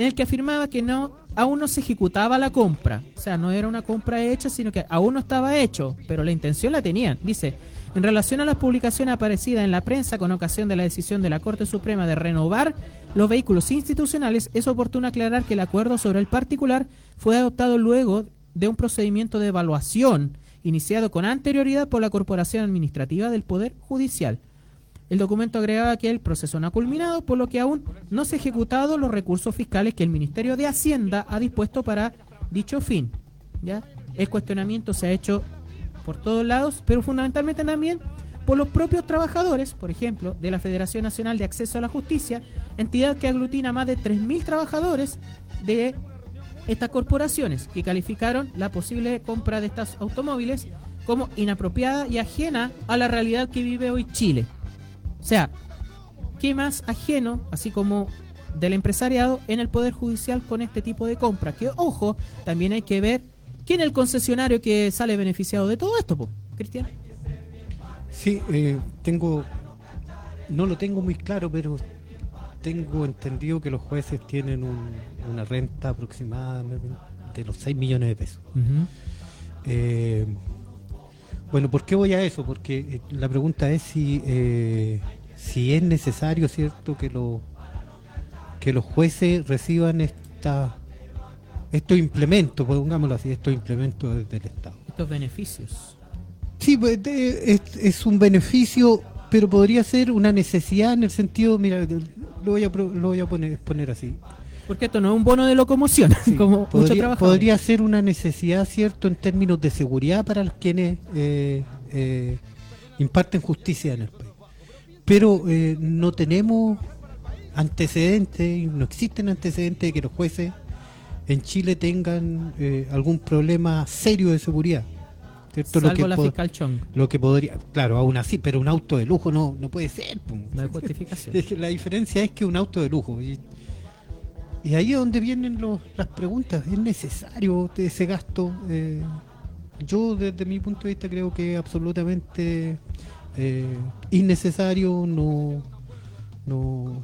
en el que afirmaba que no aún no se ejecutaba la compra. O sea, no era una compra hecha, sino que aún no estaba hecho, pero la intención la tenían. Dice, en relación a las publicaciones aparecidas en la prensa con ocasión de la decisión de la Corte Suprema de renovar los vehículos institucionales, es oportuno aclarar que el acuerdo sobre el particular fue adoptado luego de un procedimiento de evaluación iniciado con anterioridad por la Corporación Administrativa del Poder Judicial. El documento agregaba que el proceso no ha culminado, por lo que aún no se han ejecutado los recursos fiscales que el Ministerio de Hacienda ha dispuesto para dicho fin. ¿ya? El cuestionamiento se ha hecho por todos lados, pero fundamentalmente también por los propios trabajadores, por ejemplo, de la Federación Nacional de Acceso a la Justicia, entidad que aglutina más de 3.000 trabajadores de estas corporaciones, que calificaron la posible compra de estos automóviles como inapropiada y ajena a la realidad que vive hoy Chile. O sea, ¿qué más ajeno, así como del empresariado, en el Poder Judicial con este tipo de compra? Que, ojo, también hay que ver quién es el concesionario que sale beneficiado de todo esto, po, Cristian. Sí, eh, tengo, no lo tengo muy claro, pero tengo entendido que los jueces tienen un- una renta aproximada de los 6 millones de pesos. Eh, bueno, ¿por qué voy a eso? Porque eh, la pregunta es si, eh, si es necesario, ¿cierto?, que, lo, que los jueces reciban esta, estos implementos, pongámoslo así, estos implementos desde el Estado. Estos beneficios. Sí, pues, de- es, es un beneficio, pero podría ser una necesidad en el sentido, mira, lo voy a, lo voy a poner, poner así. Porque esto no es un bono de locomoción, como muchos Podría, podría ser una necesidad, ¿cierto?, en términos de seguridad para los quienes eh, eh, imparten justicia en el país. Pero eh, no tenemos antecedentes, no existen antecedentes de que los jueces en Chile tengan algún problema serio de seguridad. ¿cierto? Salvo la po- fiscal Chong. lo que podría, claro, aún así, pero un auto de lujo no, no puede ser. No hay justificación. Que La diferencia es que un auto de lujo. Y, y ahí es donde vienen los- las preguntas. ¿Es necesario ese gasto? Eh, yo desde mi punto de vista creo que es absolutamente eh, innecesario. No, no,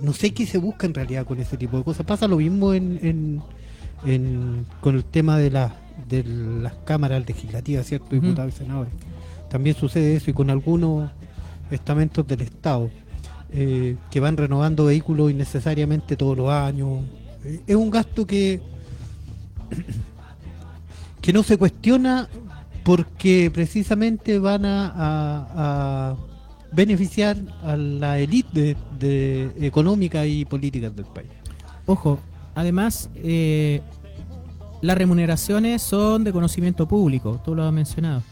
no sé qué se busca en realidad con ese tipo de cosas. Pasa lo mismo en, en- en- con el tema de, la- de las cámaras legislativas, ¿cierto? Diputados y senadores. También sucede eso y con algunos estamentos del Estado eh, que van renovando vehículos innecesariamente todos los años. Eh, es un gasto que que no se cuestiona porque precisamente van a, beneficiar a la élite económica y política del país. Ojo, además, eh, las remuneraciones son de conocimiento público, tú lo has mencionado.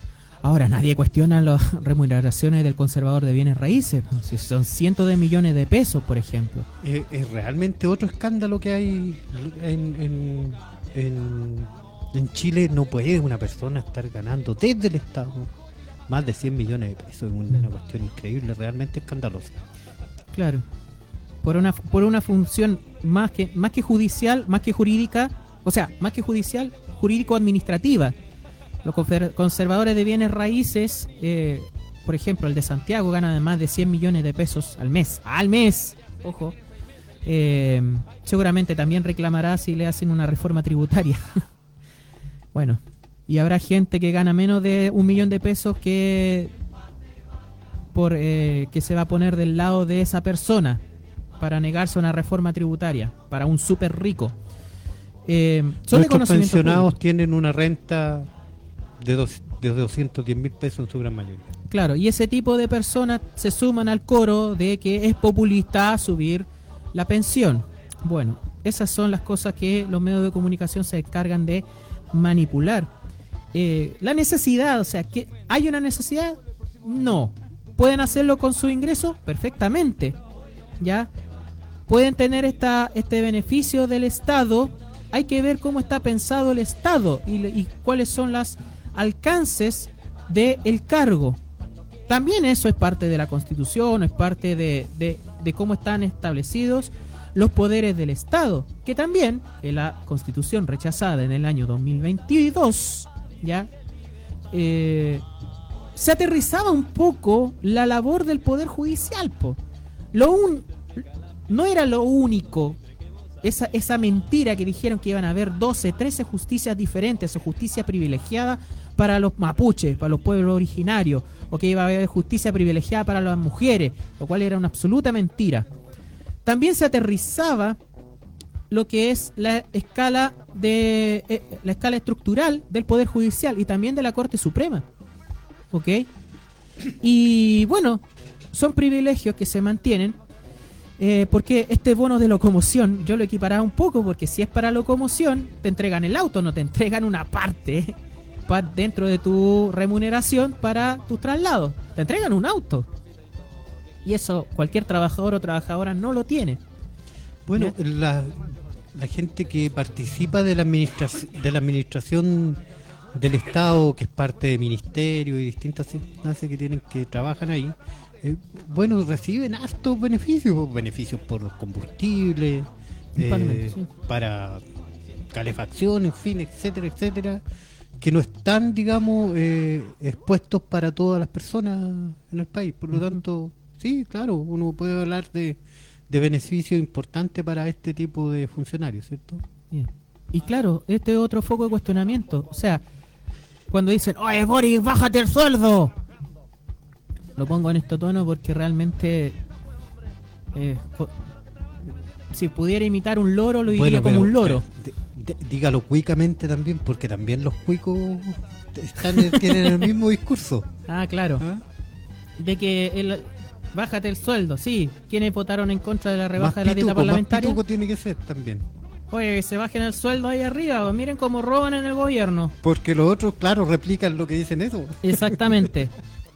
Ahora, nadie cuestiona las remuneraciones del conservador de bienes raíces, si son cientos de millones de pesos, por ejemplo. Eh, es realmente otro escándalo que hay en, en- en, en Chile no puede una persona estar ganando desde el Estado más de 100 millones de pesos. Es una, una cuestión increíble, realmente escandalosa. Claro. Por una, por una función más que, más que judicial, más que jurídica, o sea, más que judicial, jurídico-administrativa. Los conservadores de bienes raíces, eh, por ejemplo, el de Santiago gana más de 100 millones de pesos al mes. ¡Al mes! Ojo. Eh, seguramente también reclamará si le hacen una reforma tributaria. bueno, y habrá gente que gana menos de un millón de pesos que por eh, que se va a poner del lado de esa persona para negarse a una reforma tributaria para un súper rico. Eh, son de Nuestros conocimiento pensionados público. tienen una renta de, de 210 mil pesos en su gran mayoría. Claro, y ese tipo de personas se suman al coro de que es populista subir la pensión. Bueno, esas son las cosas que los medios de comunicación se encargan de manipular. Eh, la necesidad, o sea, que ¿hay una necesidad? No. ¿Pueden hacerlo con su ingreso? Perfectamente. ¿Ya? ¿Pueden tener esta, este beneficio del Estado? Hay que ver cómo está pensado el Estado y, y cuáles son los alcances del cargo. También eso es parte de la Constitución, es parte de, de- de cómo están establecidos los poderes del Estado, que también en la Constitución rechazada en el año 2022, ya eh, se aterrizaba un poco la labor del Poder Judicial. Po. Lo un- no era lo único, esa, esa mentira que dijeron que iban a haber 12, 13 justicias diferentes o justicia privilegiada para los mapuches, para los pueblos originarios, o que iba a haber justicia privilegiada para las mujeres, lo cual era una absoluta mentira. También se aterrizaba lo que es la escala de eh, la escala estructural del poder judicial y también de la Corte Suprema. ¿Ok? Y bueno, son privilegios que se mantienen eh, porque este bono de locomoción yo lo equiparaba un poco porque si es para locomoción te entregan el auto, no te entregan una parte dentro de tu remuneración para tu traslado. Te entregan un auto. Y eso cualquier trabajador o trabajadora no lo tiene. Bueno, la, la gente que participa de la, administración de la administración del Estado, que es parte de ministerio y distintas instancias que tienen que trabajan ahí, eh, bueno, reciben hartos beneficios, beneficios por los combustibles, eh, sí. para calefacción, en fin, etcétera, etcétera, que no están, digamos, eh, expuestos para todas las personas en el país. Por lo tanto, sí, claro, uno puede hablar de, de beneficios importantes para este tipo de funcionarios, ¿cierto? Bien. Y claro, este es otro foco de cuestionamiento. O sea, cuando dicen, oye Boris, bájate el sueldo. Lo pongo en este tono porque realmente, eh, si pudiera imitar un loro, lo diría como pero, un loro. pero, dígalo cuicamente también, porque también los cuicos están, tienen el mismo discurso. Ah, claro. ¿ah? De que el, bájate el sueldo, sí. ¿Quiénes votaron en contra de la rebaja Más de la dieta más parlamentaria? pituco tiene que ser también. Oye, que se bajen el sueldo ahí arriba. pues Miren cómo roban en el gobierno. Porque los otros, claro, replican lo que dicen eso. Exactamente.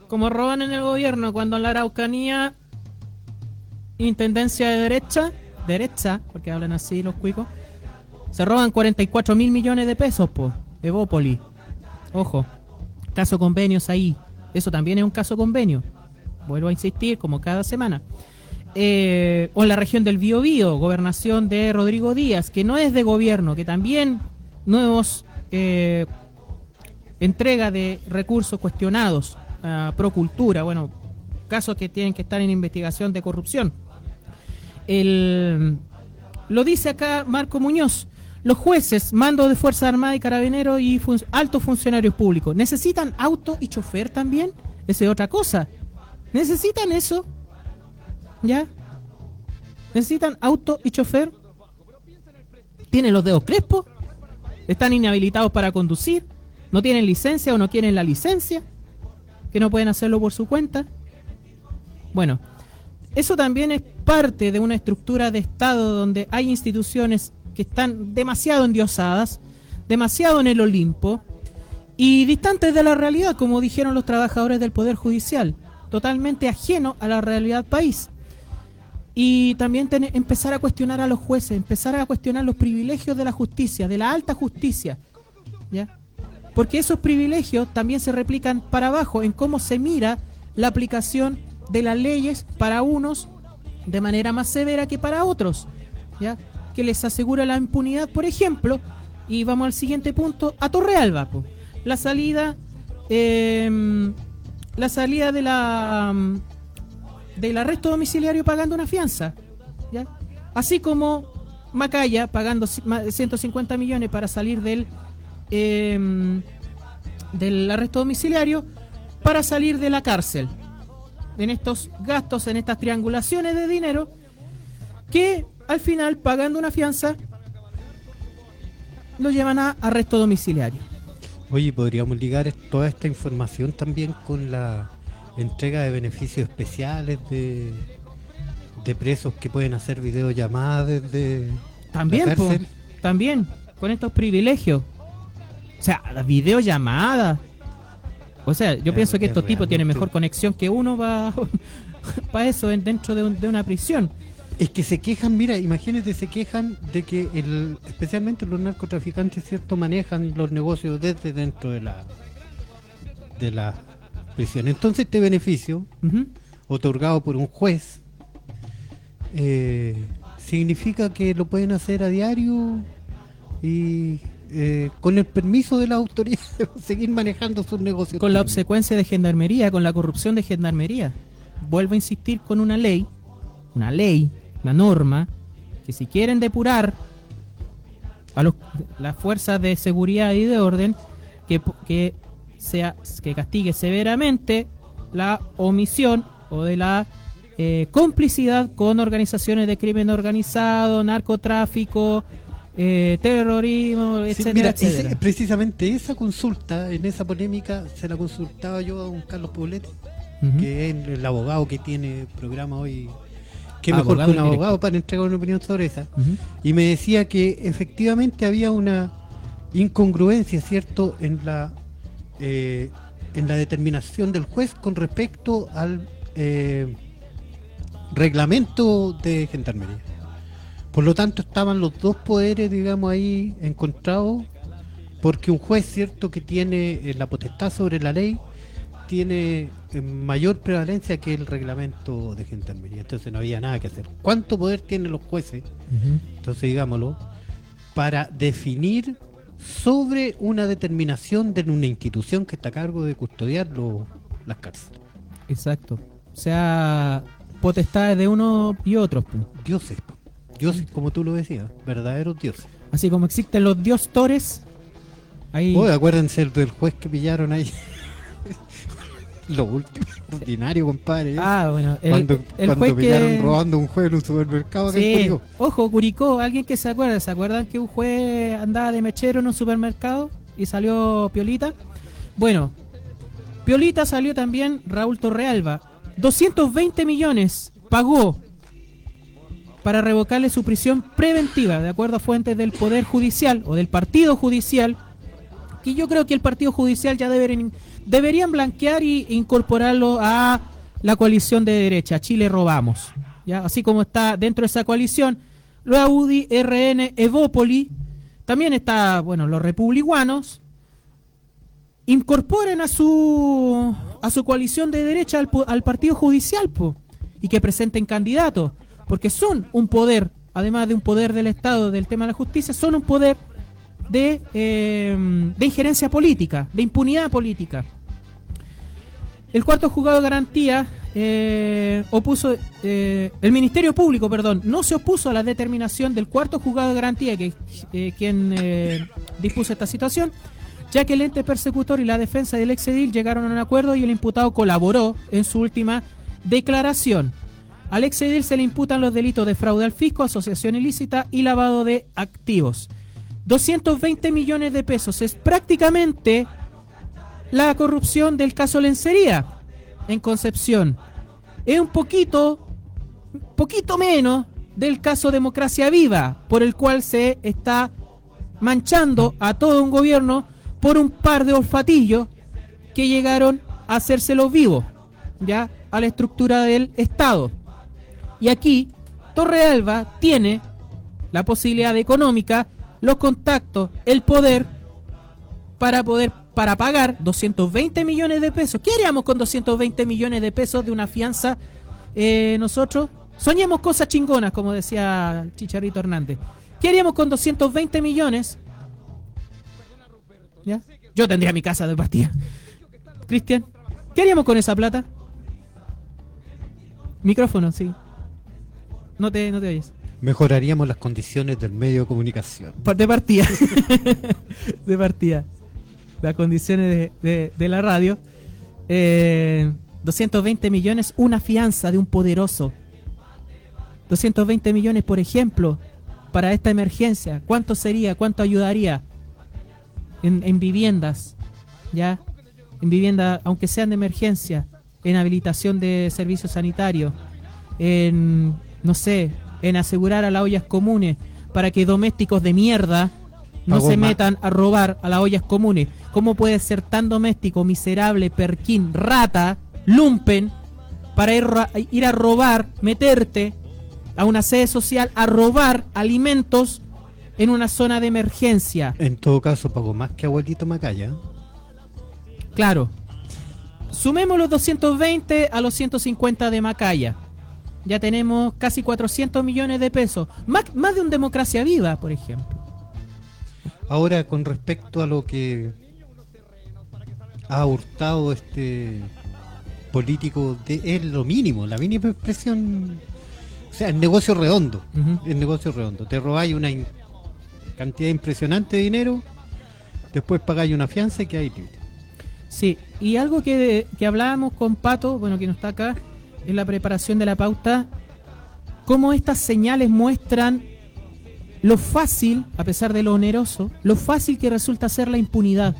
Como roban en el gobierno cuando en la Araucanía, intendencia de derecha, derecha, porque hablan así los cuicos, se roban 44 mil millones de pesos, po, Evópoli. Ojo, caso convenios ahí. Eso también es un caso convenio. Vuelvo a insistir, como cada semana. Eh, o en la región del Biobío, gobernación de Rodrigo Díaz, que no es de gobierno, que también nuevos eh, entrega de recursos cuestionados a Procultura, bueno, casos que tienen que estar en investigación de corrupción. El, lo dice acá Marco Muñoz. Los jueces, mando de Fuerza Armada y Carabineros y altos funcionarios públicos, ¿necesitan auto y chofer también? Esa es otra cosa. ¿Necesitan eso? ¿Ya? ¿Necesitan auto y chofer? ¿Tienen los dedos crespos? ¿Están inhabilitados para conducir? ¿No tienen licencia o no quieren la licencia? ¿Que no pueden hacerlo por su cuenta? Bueno, eso también es parte de una estructura de Estado donde hay instituciones que están demasiado endiosadas, demasiado en el Olimpo y distantes de la realidad, como dijeron los trabajadores del Poder Judicial, totalmente ajeno a la realidad país. Y también empezar a cuestionar a los jueces, empezar a cuestionar los privilegios de la justicia, de la alta justicia. ¿Ya? Porque esos privilegios también se replican para abajo en cómo se mira la aplicación de las leyes para unos de manera más severa que para otros, ¿ya? Que les asegura la impunidad, por ejemplo, y vamos al siguiente punto, a Torrealba, po. la salida, em, la salida de la del arresto domiciliario pagando una fianza. Así como Macaya pagando ci- ma- 150 millones para salir del em, del arresto domiciliario para salir de la cárcel en estos gastos, en estas triangulaciones de dinero, que al final, pagando una fianza, lo llevan a arresto domiciliario. Oye, podríamos ligar toda esta información también con la entrega de beneficios especiales de, de presos que pueden hacer videollamadas desde También, la po, cárcel. también, con estos privilegios. O sea, videollamadas. O sea, yo Es- pienso que es estos tipos tienen mejor conexión que uno para eso en- dentro de, un- de una prisión. Es que se quejan, mira, imagínate, se quejan de que el, especialmente los narcotraficantes, ¿cierto?, manejan los negocios desde dentro de la de la prisión. Entonces este beneficio, otorgado por un juez, eh, significa que lo pueden hacer a diario y eh, con el permiso de la autoridad seguir manejando sus negocios. Con la obsecuencia de gendarmería, con la corrupción de gendarmería. Vuelvo a insistir con una ley, una ley, una norma, que si quieren depurar a los, las fuerzas de seguridad y de orden, que, que, sea, que castigue severamente la omisión o de la eh, complicidad con organizaciones de crimen organizado, narcotráfico, eh, terrorismo, Sí, etcétera, mira, ese- etcétera. precisamente esa consulta, en esa polémica, se la consultaba yo a un Carlos Poblete, que es el abogado que tiene programa hoy. Que mejor abogado que un abogado para entregar una opinión sobre esa. Y me decía que efectivamente había una incongruencia, ¿cierto?, en la eh, en la determinación del juez con respecto al eh, reglamento de gendarmería. Por lo tanto, estaban los dos poderes, digamos, ahí encontrados, porque un juez, cierto, que tiene eh, la potestad sobre la ley, tiene eh, mayor prevalencia que el reglamento de gendarmería. Entonces no había nada que hacer. ¿Cuánto poder tienen los jueces? Entonces digámoslo, para definir sobre una determinación de una institución que está a cargo de custodiar lo- las cárceles. Exacto. O sea, potestades de uno y otro. pu. Dioses, po. dioses como tú lo decías, verdaderos dioses. Así como existen los diostores, hay Oye, acuérdense del juez que pillaron ahí. Lo último, ordinario, compadre. Ah, bueno, el, cuando el cuando pillaron que... robando un juez en un supermercado. Sí, ojo, Curicó, alguien que se acuerda, ¿se acuerdan que un juez andaba de mechero en un supermercado y salió Piolita? Bueno, Piolita salió también Raúl Torrealba. 220 millones pagó para revocarle su prisión preventiva, de acuerdo a fuentes del Poder Judicial o del Partido Judicial, que yo creo que el Partido Judicial ya deberían, deberían blanquear y incorporarlo a la coalición de derecha, Chile Robamos. ¿ya? Así como está dentro de esa coalición, la UDI, RN, Evópoli, también está, bueno, los republicanos, incorporen a su a su coalición de derecha al, al partido judicial po, y que presenten candidatos porque son un poder además de un poder del Estado del tema de la justicia son un poder de, eh, de injerencia política de impunidad política el cuarto juzgado de garantía eh, opuso eh, el Ministerio Público perdón no se opuso a la determinación del cuarto juzgado de garantía que eh, quien dispuso esta situación ya que el ente persecutor y la defensa del exedil llegaron a un acuerdo y el imputado colaboró en su última declaración. Al exedil se le imputan los delitos de fraude al fisco, asociación ilícita y lavado de activos. 220 millones de pesos es prácticamente la corrupción del caso Lencería en Concepción. Es un poquito, poquito menos del caso Democracia Viva, por el cual se está manchando a todo un gobierno por un par de olfatillos que llegaron a hacérselos vivos, ya a la estructura del Estado. Y aquí Torrealba tiene la posibilidad económica, los contactos, el poder para poder para pagar 220 millones de pesos. ¿Qué haríamos con 220 millones de pesos de una fianza eh, nosotros? Soñemos cosas chingonas, como decía Chicharito Hernández. ¿Qué haríamos con 220 millones? Yo tendría mi casa de partida. Cristian, ¿qué haríamos con esa plata? Micrófono, sí. No te, no te oyes. Mejoraríamos las condiciones del medio de comunicación. De partida. de partida. Las condiciones de, de- la radio. Eh, 220 millones, una fianza de un poderoso. 220 millones, por ejemplo, para esta emergencia. ¿Cuánto sería? ¿Cuánto ayudaría? En, en viviendas. ¿Ya? En vivienda, aunque sean de emergencia. En habilitación de servicios sanitarios. En, no sé, en asegurar a las ollas comunes para que domésticos de mierda no Pagó se más. metan a robar a las ollas comunes. ¿Cómo puede ser tan doméstico, miserable, perquín, rata, lumpen, para ir, ir a robar, meterte a una sede social a robar alimentos en una zona de emergencia? En todo caso, pago más que abuelito Macaya. Claro. Sumemos los 220 a los 150 de Macaya. Ya tenemos casi 400 millones de pesos. Más, más de un democracia viva, por ejemplo. Ahora, con respecto a lo que ha hurtado este político, de, es lo mínimo, la mínima expresión. O sea, el negocio redondo. El negocio redondo. Te robáis una cantidad impresionante de dinero, después pagáis una fianza y que hay libre. Sí, y algo que, que hablábamos con Pato, bueno, que no está acá, en la preparación de la pauta, cómo estas señales muestran lo fácil, a pesar de lo oneroso, lo fácil que resulta ser la impunidad.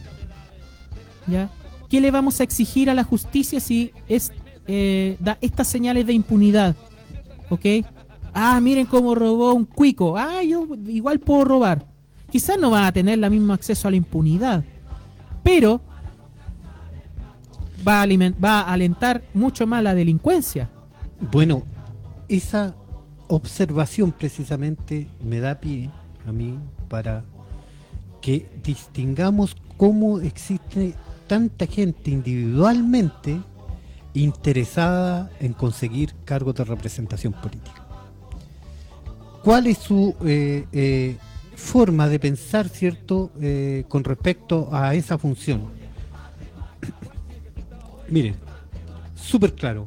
¿Ya? ¿Qué le vamos a exigir a la justicia si es eh, da estas señales de impunidad? ¿Ok? Ah, miren cómo robó un cuico. Ah, yo igual puedo robar. Quizás no van a tener el mismo acceso a la impunidad. Pero va a, va a alentar mucho más la delincuencia. Bueno, esa observación precisamente me da pie a mí para que distingamos cómo existe tanta gente individualmente interesada en conseguir cargos de representación política. ¿Cuál es su eh, eh, forma de pensar, cierto, eh, con respecto a esa función? Miren, súper claro,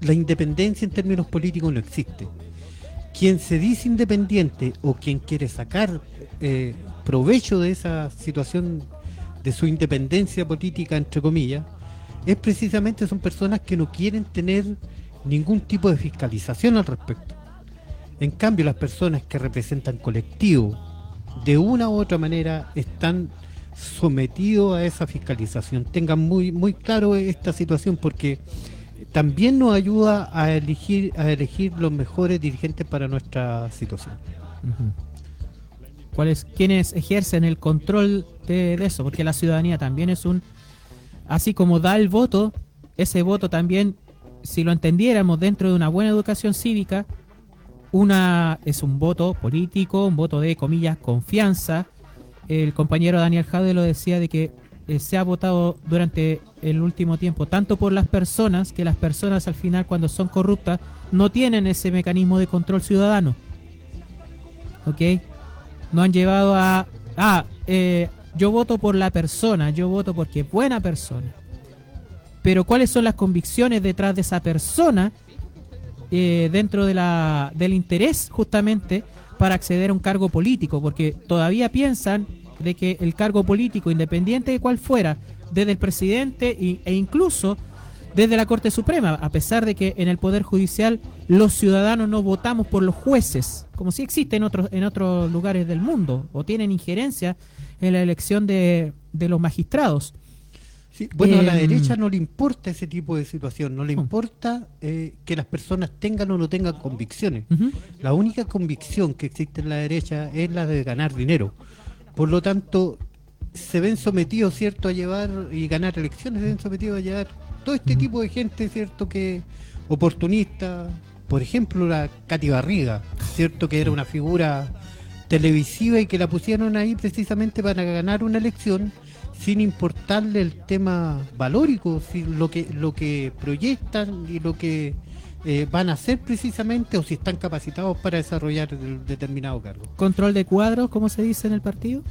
la independencia en términos políticos no existe. Quien se dice independiente o quien quiere sacar eh, provecho de esa situación de su independencia política, entre comillas, es precisamente son personas que no quieren tener ningún tipo de fiscalización al respecto. En cambio, las personas que representan colectivos, de una u otra manera, están sometidos a esa fiscalización. Tengan muy, muy claro esta situación porque también nos ayuda a elegir, a elegir los mejores dirigentes para nuestra situación. ¿Cuáles, quienes ejercen el control de, de eso? Porque la ciudadanía también es un, así como da el voto, ese voto también, si lo entendiéramos dentro de una buena educación cívica, una es un voto político, un voto de comillas confianza. El compañero Daniel Jade lo decía de que eh, se ha votado durante el último tiempo tanto por las personas que las personas al final cuando son corruptas no tienen ese mecanismo de control ciudadano. ¿Ok? No han llevado a... Ah, eh, yo voto por la persona, yo voto porque es buena persona. Pero cuáles son las convicciones detrás de esa persona eh, dentro de del interés justamente para acceder a un cargo político, porque todavía piensan de que el cargo político, independiente de cuál fuera, desde el presidente e incluso desde la Corte Suprema, a pesar de que en el Poder Judicial los ciudadanos no votamos por los jueces, como si existe en otros, en otros lugares del mundo, o tienen injerencia en la elección de, de los magistrados. Sí, bueno, a la Em, derecha no le importa ese tipo de situación, no le importa eh, que las personas tengan o no tengan convicciones. La única convicción que existe en la derecha es la de ganar dinero. Por lo tanto, se ven sometidos, ¿cierto?, a llevar y ganar elecciones, se ven sometidos a llevar todo este tipo de gente, ¿cierto?, que oportunista, por ejemplo, la Katy Barriga, ¿cierto? Que era una figura televisiva y que la pusieron ahí precisamente para ganar una elección sin importarle el tema valórico, si lo que lo que proyectan y lo que eh, van a hacer precisamente o si están capacitados para desarrollar el determinado cargo. Control de cuadros, como se dice en el partido.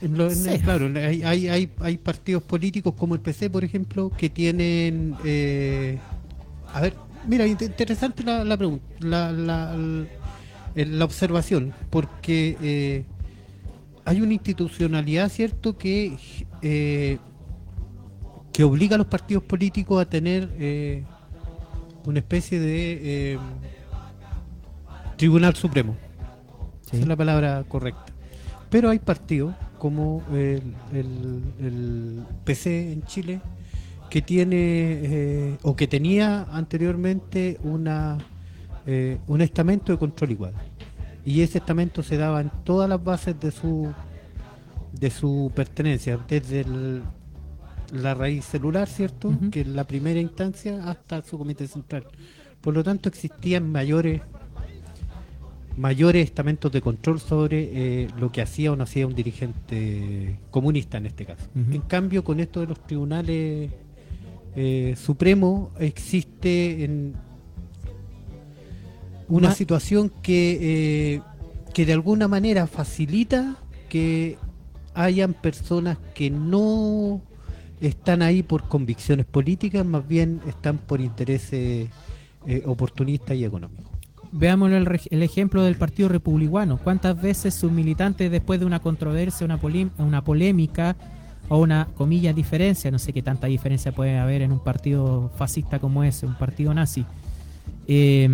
En lo- en- Cero. claro, hay, hay, hay, partidos políticos como el PC, por ejemplo, que tienen... eh, a ver, mira, int- interesante la, la pregunta, la, la, la observación, porque eh, hay una institucionalidad, ¿cierto?, que, eh, que obliga a los partidos políticos a tener eh, una especie de eh, Tribunal Supremo. Esa es la palabra correcta. Pero hay partidos como el, el- el PC en Chile que tiene o que tenía anteriormente una un estamento de control igual y ese estamento se daba en todas las bases de su de su pertenencia desde el- la raíz celular cierto que es la primera instancia hasta su comité central. Por lo tanto existían mayores mayores estamentos de control sobre eh, lo que hacía o no hacía un dirigente comunista en este caso. En cambio, con esto de los tribunales eh, supremos existe en una Ma- situación que, eh, que de alguna manera facilita que hayan personas que no están ahí por convicciones políticas, más bien están por intereses eh, oportunistas y económicos. Veamos el, el ejemplo del Partido Republicano. ¿Cuántas veces sus militantes, después de una controversia, una, polem- una polémica o una, comillas, diferencia, no sé qué tanta diferencia puede haber en un partido fascista como ese, un partido nazi, eh,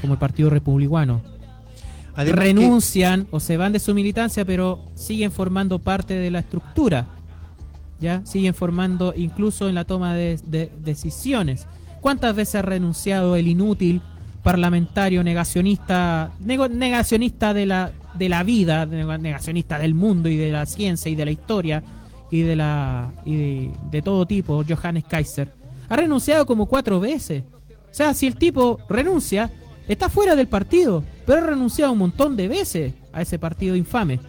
como el Partido Republicano, Además que- renuncian o se van de su militancia, pero siguen formando parte de la estructura. ¿Ya? Siguen formando incluso en la toma de, de decisiones. ¿Cuántas veces ha renunciado el inútil parlamentario negacionista, nego- negacionista de la, de la vida, neg- negacionista del mundo y de la ciencia y de la historia y de la y de, de todo tipo, Johannes Kaiser? Ha renunciado como cuatro veces. O sea, si el tipo renuncia, está fuera del partido, pero ha renunciado un montón de veces a ese partido infame.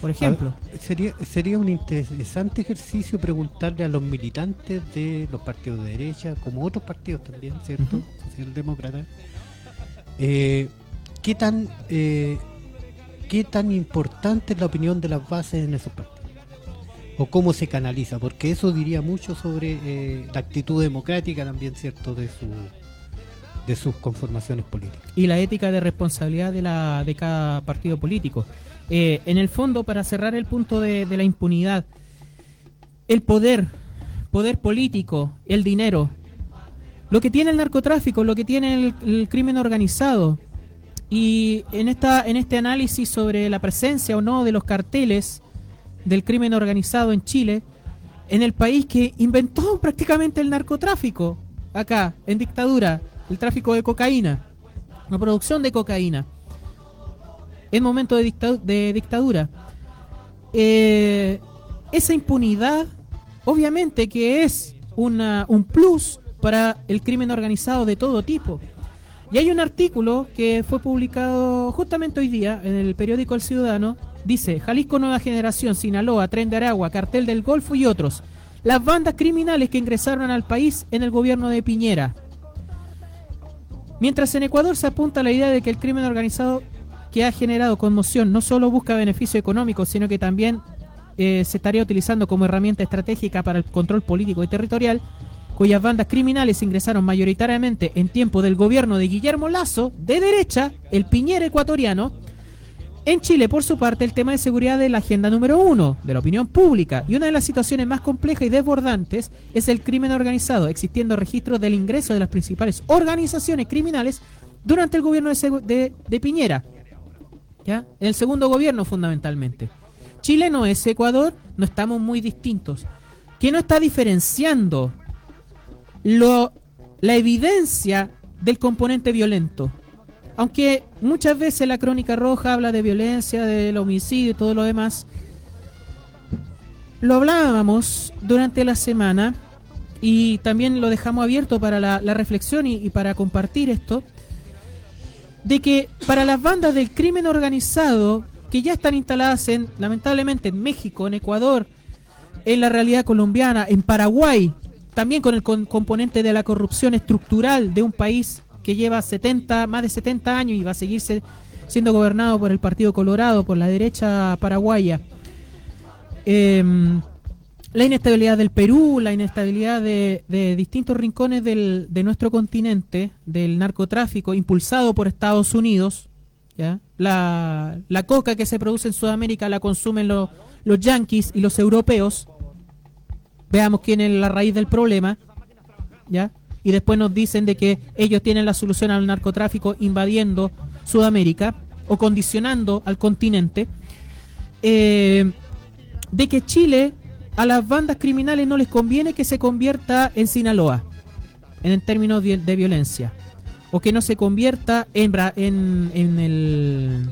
Por ejemplo. A ver, sería, sería un interesante ejercicio preguntarle a los militantes de los partidos de derecha, como otros partidos también, ¿cierto? Ujú. Socialdemócratas. eh, ¿qué, tan, eh, ¿Qué tan importante es la opinión de las bases en esos partidos? O cómo se canaliza, porque eso diría mucho sobre eh, la actitud democrática también, ¿cierto? De, su, de sus conformaciones políticas. y la ética de responsabilidad de, la, de cada partido político. Eh, en el fondo, para cerrar el punto de, la impunidad, el poder, poder político, el dinero, lo que tiene el narcotráfico, lo que tiene el, el crimen organizado, y en, esta, en este análisis sobre la presencia o no de los carteles del crimen organizado en Chile, en el país que inventó prácticamente el narcotráfico, acá, en dictadura, el tráfico de cocaína, la producción de cocaína, en momento de, de dictadura. Eh, esa impunidad, obviamente que es una, un plus para el crimen organizado de todo tipo. Y hay un artículo que fue publicado justamente hoy día en el periódico El Ciudadano. Dice, Jalisco Nueva Generación, Sinaloa, Tren de Aragua, Cartel del Golfo y otros. Las bandas criminales que ingresaron al país en el gobierno de Piñera. Mientras en Ecuador se apunta a la idea de que el crimen organizado que ha generado conmoción no solo busca beneficio económico, sino que también eh, se estaría utilizando como herramienta estratégica para el control político y territorial, cuyas bandas criminales ingresaron mayoritariamente en tiempo del gobierno de Guillermo Lazo, de derecha, el Piñera ecuatoriano. En Chile, por su parte, el tema de seguridad es la agenda número uno de la opinión pública y una de las situaciones más complejas y desbordantes es el crimen organizado, existiendo registros del ingreso de las principales organizaciones criminales durante el gobierno de, Piñera. ¿ya? El segundo gobierno fundamentalmente. Chile no es Ecuador, no estamos muy distintos. ¿Qué no está diferenciando la evidencia del componente violento? Aunque muchas veces la crónica roja habla de violencia, del homicidio y todo lo demás, lo hablábamos durante la semana y también lo dejamos abierto para la, reflexión y, para compartir esto. de que para las bandas del crimen organizado que ya están instaladas en, lamentablemente, en México, en Ecuador, en la realidad colombiana, en Paraguay, también con el componente de la corrupción estructural de un país que lleva 70, más de 70 años y va a seguirse siendo gobernado por el Partido Colorado, por la derecha paraguaya. Em, la inestabilidad del Perú, la inestabilidad de, de distintos rincones del- de nuestro continente, del narcotráfico impulsado por Estados Unidos, ¿ya? La, la coca que se produce en Sudamérica la consumen lo- los yanquis y los europeos. Veamos quién es la raíz del problema, ¿ya? Y después nos dicen de que ellos tienen la solución al narcotráfico invadiendo Sudamérica o condicionando al continente. Eh, de que Chile a las bandas criminales no les conviene que se convierta en Sinaloa en términos de, violencia o que no se convierta en, en, el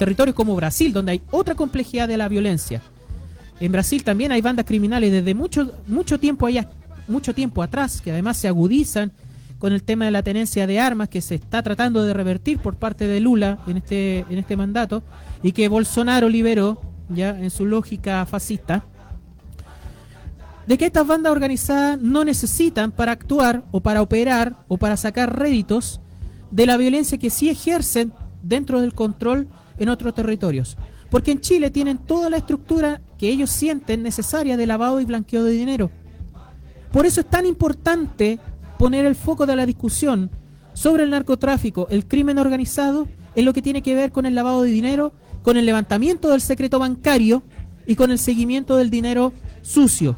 en como Brasil donde hay otra complejidad de la violencia en Brasil también hay bandas criminales desde mucho mucho tiempo allá mucho tiempo atrás que además se agudizan con el tema de la tenencia de armas que se está tratando de revertir por parte de Lula en este en este mandato y que Bolsonaro liberó ya en su lógica fascista de que estas bandas organizadas no necesitan para actuar o para operar o para sacar réditos de la violencia que sí ejercen dentro del control en otros territorios. Porque en Chile tienen toda la estructura que ellos sienten necesaria de lavado y blanqueo de dinero. Por eso es tan importante poner el foco de la discusión sobre el narcotráfico, el crimen organizado, en lo que tiene que ver con el lavado de dinero, con el levantamiento del secreto bancario y con el seguimiento del dinero sucio,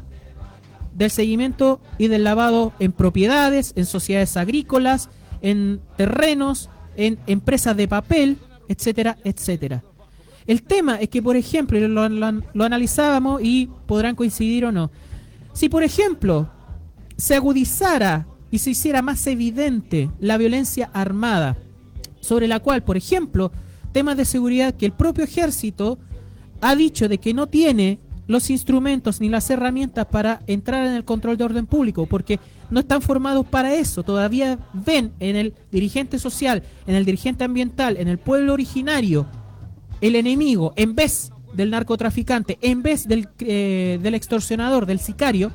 del seguimiento y del lavado en propiedades, en sociedades agrícolas, en terrenos, en empresas de papel, etcétera, etcétera. El tema es que, por ejemplo, lo- lo analizábamos y podrán coincidir o no, si por ejemplo se agudizara y se hiciera más evidente la violencia armada, sobre la cual, por ejemplo, temas de seguridad que el propio ejército ha dicho de que no tiene los instrumentos ni las herramientas para entrar en el control de orden público, porque no están formados para eso. Todavía ven en el dirigente social, en el dirigente ambiental, en el pueblo originario, el enemigo, en vez del narcotraficante, en vez del, eh, del extorsionador, del sicario.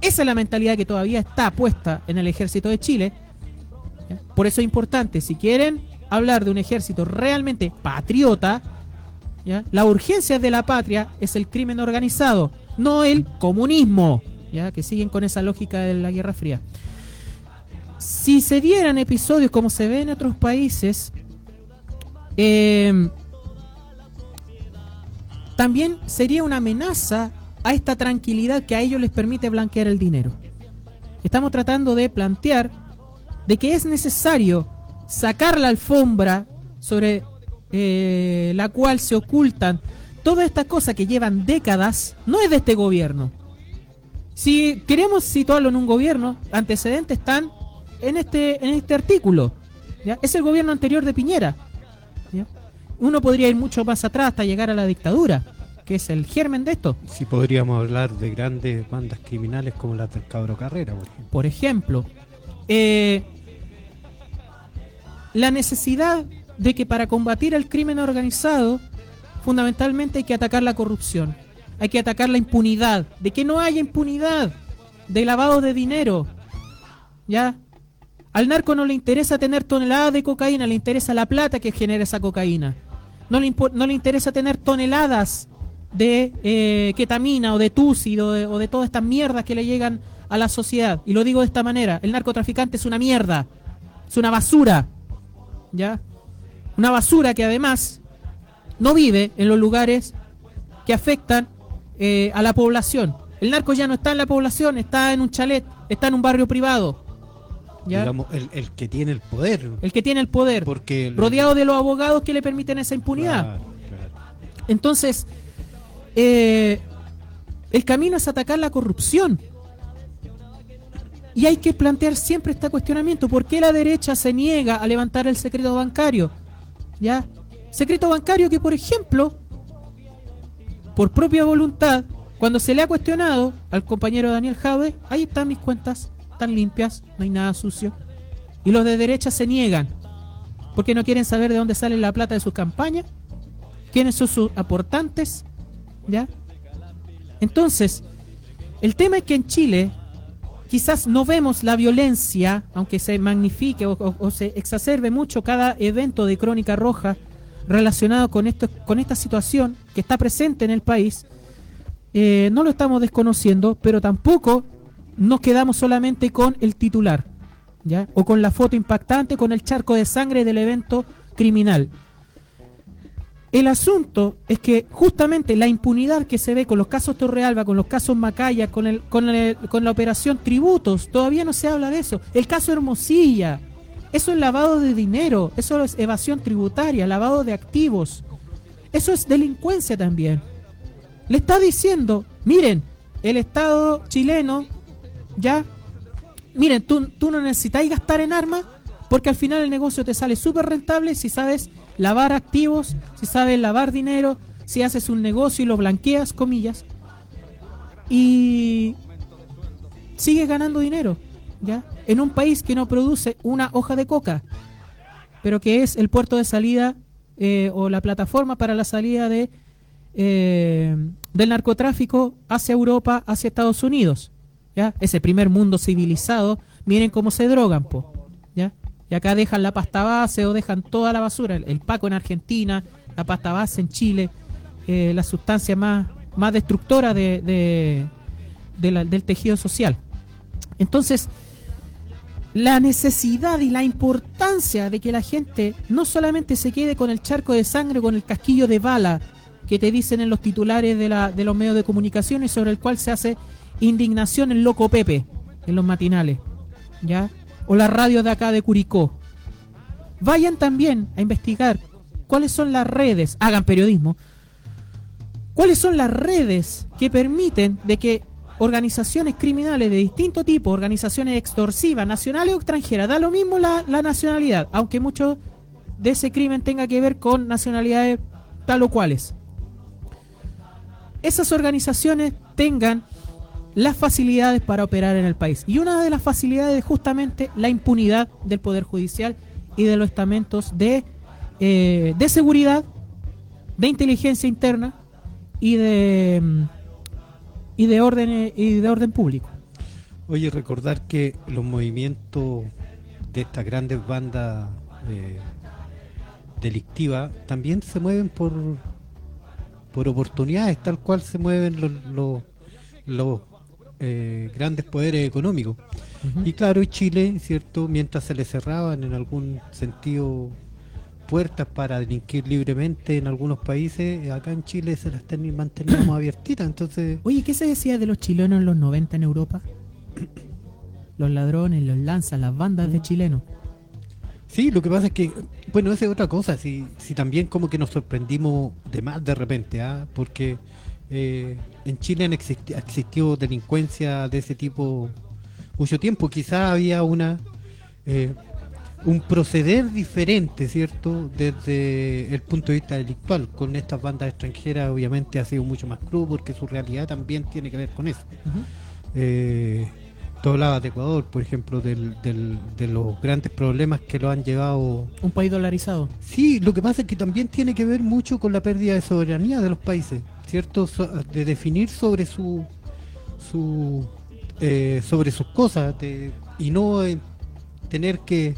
Esa es la mentalidad que todavía está puesta en el ejército de Chile. Por eso es importante, si quieren hablar de un ejército realmente patriota, la urgencia de la patria es el crimen organizado, no el comunismo, ¿ya? que siguen con esa lógica de la Guerra Fría. Si se dieran episodios como se ve en otros países, eh, también sería una amenaza a esta tranquilidad que a ellos les permite blanquear el dinero. Estamos tratando de plantear de que es necesario sacar la alfombra sobre eh, la cual se ocultan todas estas cosas que llevan décadas, no es de este gobierno. Si queremos situarlo en un gobierno, antecedentes están en este, en este artículo. ¿ya? Es el gobierno anterior de Piñera. Uno podría ir mucho más atrás hasta llegar a la dictadura, que es el germen de esto. Si podríamos hablar de grandes bandas criminales como las del Cabro Carrera, por ejemplo. Por ejemplo, eh, la necesidad de que para combatir el crimen organizado, fundamentalmente hay que atacar la corrupción, hay que atacar la impunidad, de que no haya impunidad de lavado de dinero. ¿Ya? Al narco no le interesa tener toneladas de cocaína, le interesa la plata que genera esa cocaína. No le, no le interesa tener toneladas de eh, ketamina o de tusi o de, o de todas estas mierdas que le llegan a la sociedad. Y lo digo de esta manera, el narcotraficante es una mierda, es una basura, ¿ya? Una basura que además no vive en los lugares que afectan eh, a la población. El narco ya no está en la población, está en un chalet, está en un barrio privado. ¿ya? Digamos, el, el que tiene el poder. El que tiene el poder, Porque el- rodeado de los abogados que le permiten esa impunidad. Claro, claro. Entonces, eh, el camino es atacar la corrupción. Y hay que plantear siempre este cuestionamiento. ¿Por qué la derecha se niega a levantar el secreto bancario? ¿Ya? Secreto bancario que, por ejemplo, por propia voluntad, cuando se le ha cuestionado al compañero Daniel Jaude, ahí están mis cuentas, están limpias, no hay nada sucio. Y los de derecha se niegan. porque no quieren saber de dónde sale la plata de sus campañas, quiénes son sus aportantes, Entonces, el tema es que en Chile quizás no vemos la violencia, aunque se magnifique o, o- o se exacerbe mucho cada evento de crónica roja relacionado con, esto, con esta situación que está presente en el país, eh, no lo estamos desconociendo, pero tampoco nos quedamos solamente con el titular, ¿ya? O con la foto impactante, con el charco de sangre del evento criminal. El asunto es que justamente la impunidad que se ve con los casos Torrealba, con los casos Macaya, con, el, con, la operación Tributos, todavía no se habla de eso. El caso Hermosilla, eso es lavado de dinero, eso es evasión tributaria, lavado de activos, eso es delincuencia también. Le está diciendo, miren, el Estado chileno, ya, miren, tú, tú no necesitáis gastar en armas porque al final el negocio te sale súper rentable si sabes lavar activos, si sabes lavar dinero, si haces un negocio y lo blanqueas, comillas, y sigues ganando dinero, ¿ya? En un país que no produce una hoja de coca, pero que es el puerto de salida eh, o la plataforma para la salida de eh, del narcotráfico hacia Europa, hacia Estados Unidos, ¿ya? Ese primer mundo civilizado, miren cómo se drogan, po. Y acá dejan la pasta base o dejan toda la basura, el, el paco en Argentina, la pasta base en Chile, eh, la sustancia más, más destructora de, de- del tejido social. Entonces, la necesidad y la importancia de que la gente no solamente se quede con el charco de sangre, con el casquillo de bala que te dicen en los titulares de, la, de los medios de comunicación y sobre el cual se hace indignación el loco Pepe en los matinales, ¿ya? O la radio de acá de Curicó. Vayan también a investigar cuáles son las redes, hagan periodismo, cuáles son las redes que permiten de que organizaciones criminales de distinto tipo, organizaciones extorsivas, nacionales o extranjeras, da lo mismo la, la nacionalidad, aunque mucho de ese crimen tenga que ver con nacionalidades tal o cuales. Esas organizaciones tengan las facilidades para operar en el país. Y una de las facilidades es justamente la impunidad del Poder Judicial y de los estamentos de, eh, de seguridad, de inteligencia interna y de, y de orden y de orden público. Oye, recordar que los movimientos de estas grandes bandas eh, delictivas también se mueven por, por oportunidades, tal cual se mueven los, los, eh, grandes poderes económicos. Y claro, Chile, ¿cierto? Mientras se le cerraban en algún sentido puertas para delinquir libremente en algunos países, acá en Chile se las ten- manteníamos abiertitas, entonces... Oye, ¿qué se decía de los chilenos en los 90 en Europa? Los ladrones, los lanzas, las bandas de chilenos. Sí, lo que pasa es que, bueno, esa es otra cosa, si, si también como que nos sorprendimos de más de repente, ¿ah? porque eh, en Chile han existi- ha existido delincuencia de ese tipo mucho tiempo, quizás había una eh, un proceder diferente, ¿cierto? Desde el punto de vista delictual, con estas bandas extranjeras obviamente ha sido mucho más crudo porque su realidad también tiene que ver con eso. Eh, tú hablabas de Ecuador, por ejemplo, del, del- de los grandes problemas que lo han llevado. Un país dolarizado. Sí, lo que pasa es que también tiene que ver mucho con la pérdida de soberanía de los países, ¿cierto? De definir sobre su, su eh, sobre sus cosas y no eh, tener que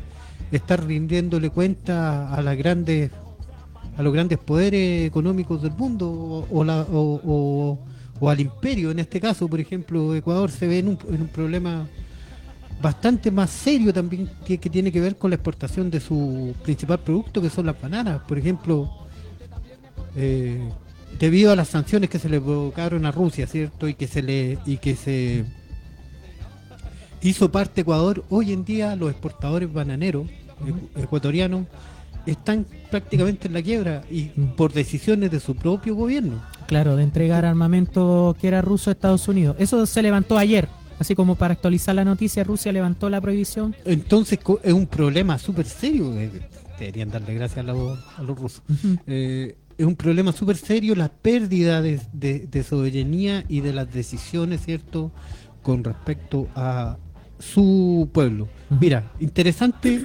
estar rindiéndole cuenta a las grandes a los grandes poderes económicos del mundo o, la- o al imperio en este caso por ejemplo Ecuador se ve en un, en un problema bastante más serio también que, que tiene que ver con la exportación de su principal producto que son las bananas por ejemplo eh, debido a las sanciones que se le provocaron a Rusia cierto y que se le y que se hizo parte Ecuador hoy en día los exportadores bananeros ecu- ecuatorianos están prácticamente en la quiebra y por decisiones de su propio gobierno Claro, de entregar armamento que era ruso a Estados Unidos. Eso se levantó ayer. Así como para actualizar la noticia, Rusia levantó la prohibición. Entonces es un problema súper serio. eh, Deberían darle gracias a los, a los rusos. Eh, es un problema súper serio la pérdida de, de- de soberanía y de las decisiones, ¿cierto? Con respecto a su pueblo. Mira, interesante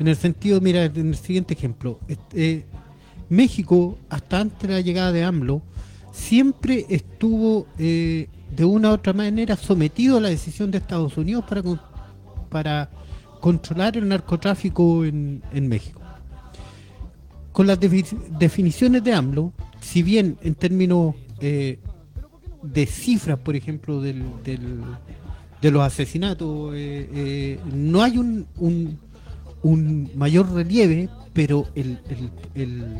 En el sentido, mira, en el siguiente ejemplo, este, México, hasta antes de la llegada de AMLO, siempre estuvo eh, de una u otra manera sometido a la decisión de Estados Unidos para, para controlar el narcotráfico en, en México. Con las defi- definiciones de AMLO, si bien en términos eh, de cifras, por ejemplo, del, del- de los asesinatos, eh, eh, no hay un, un, un mayor relieve, pero el, el- el,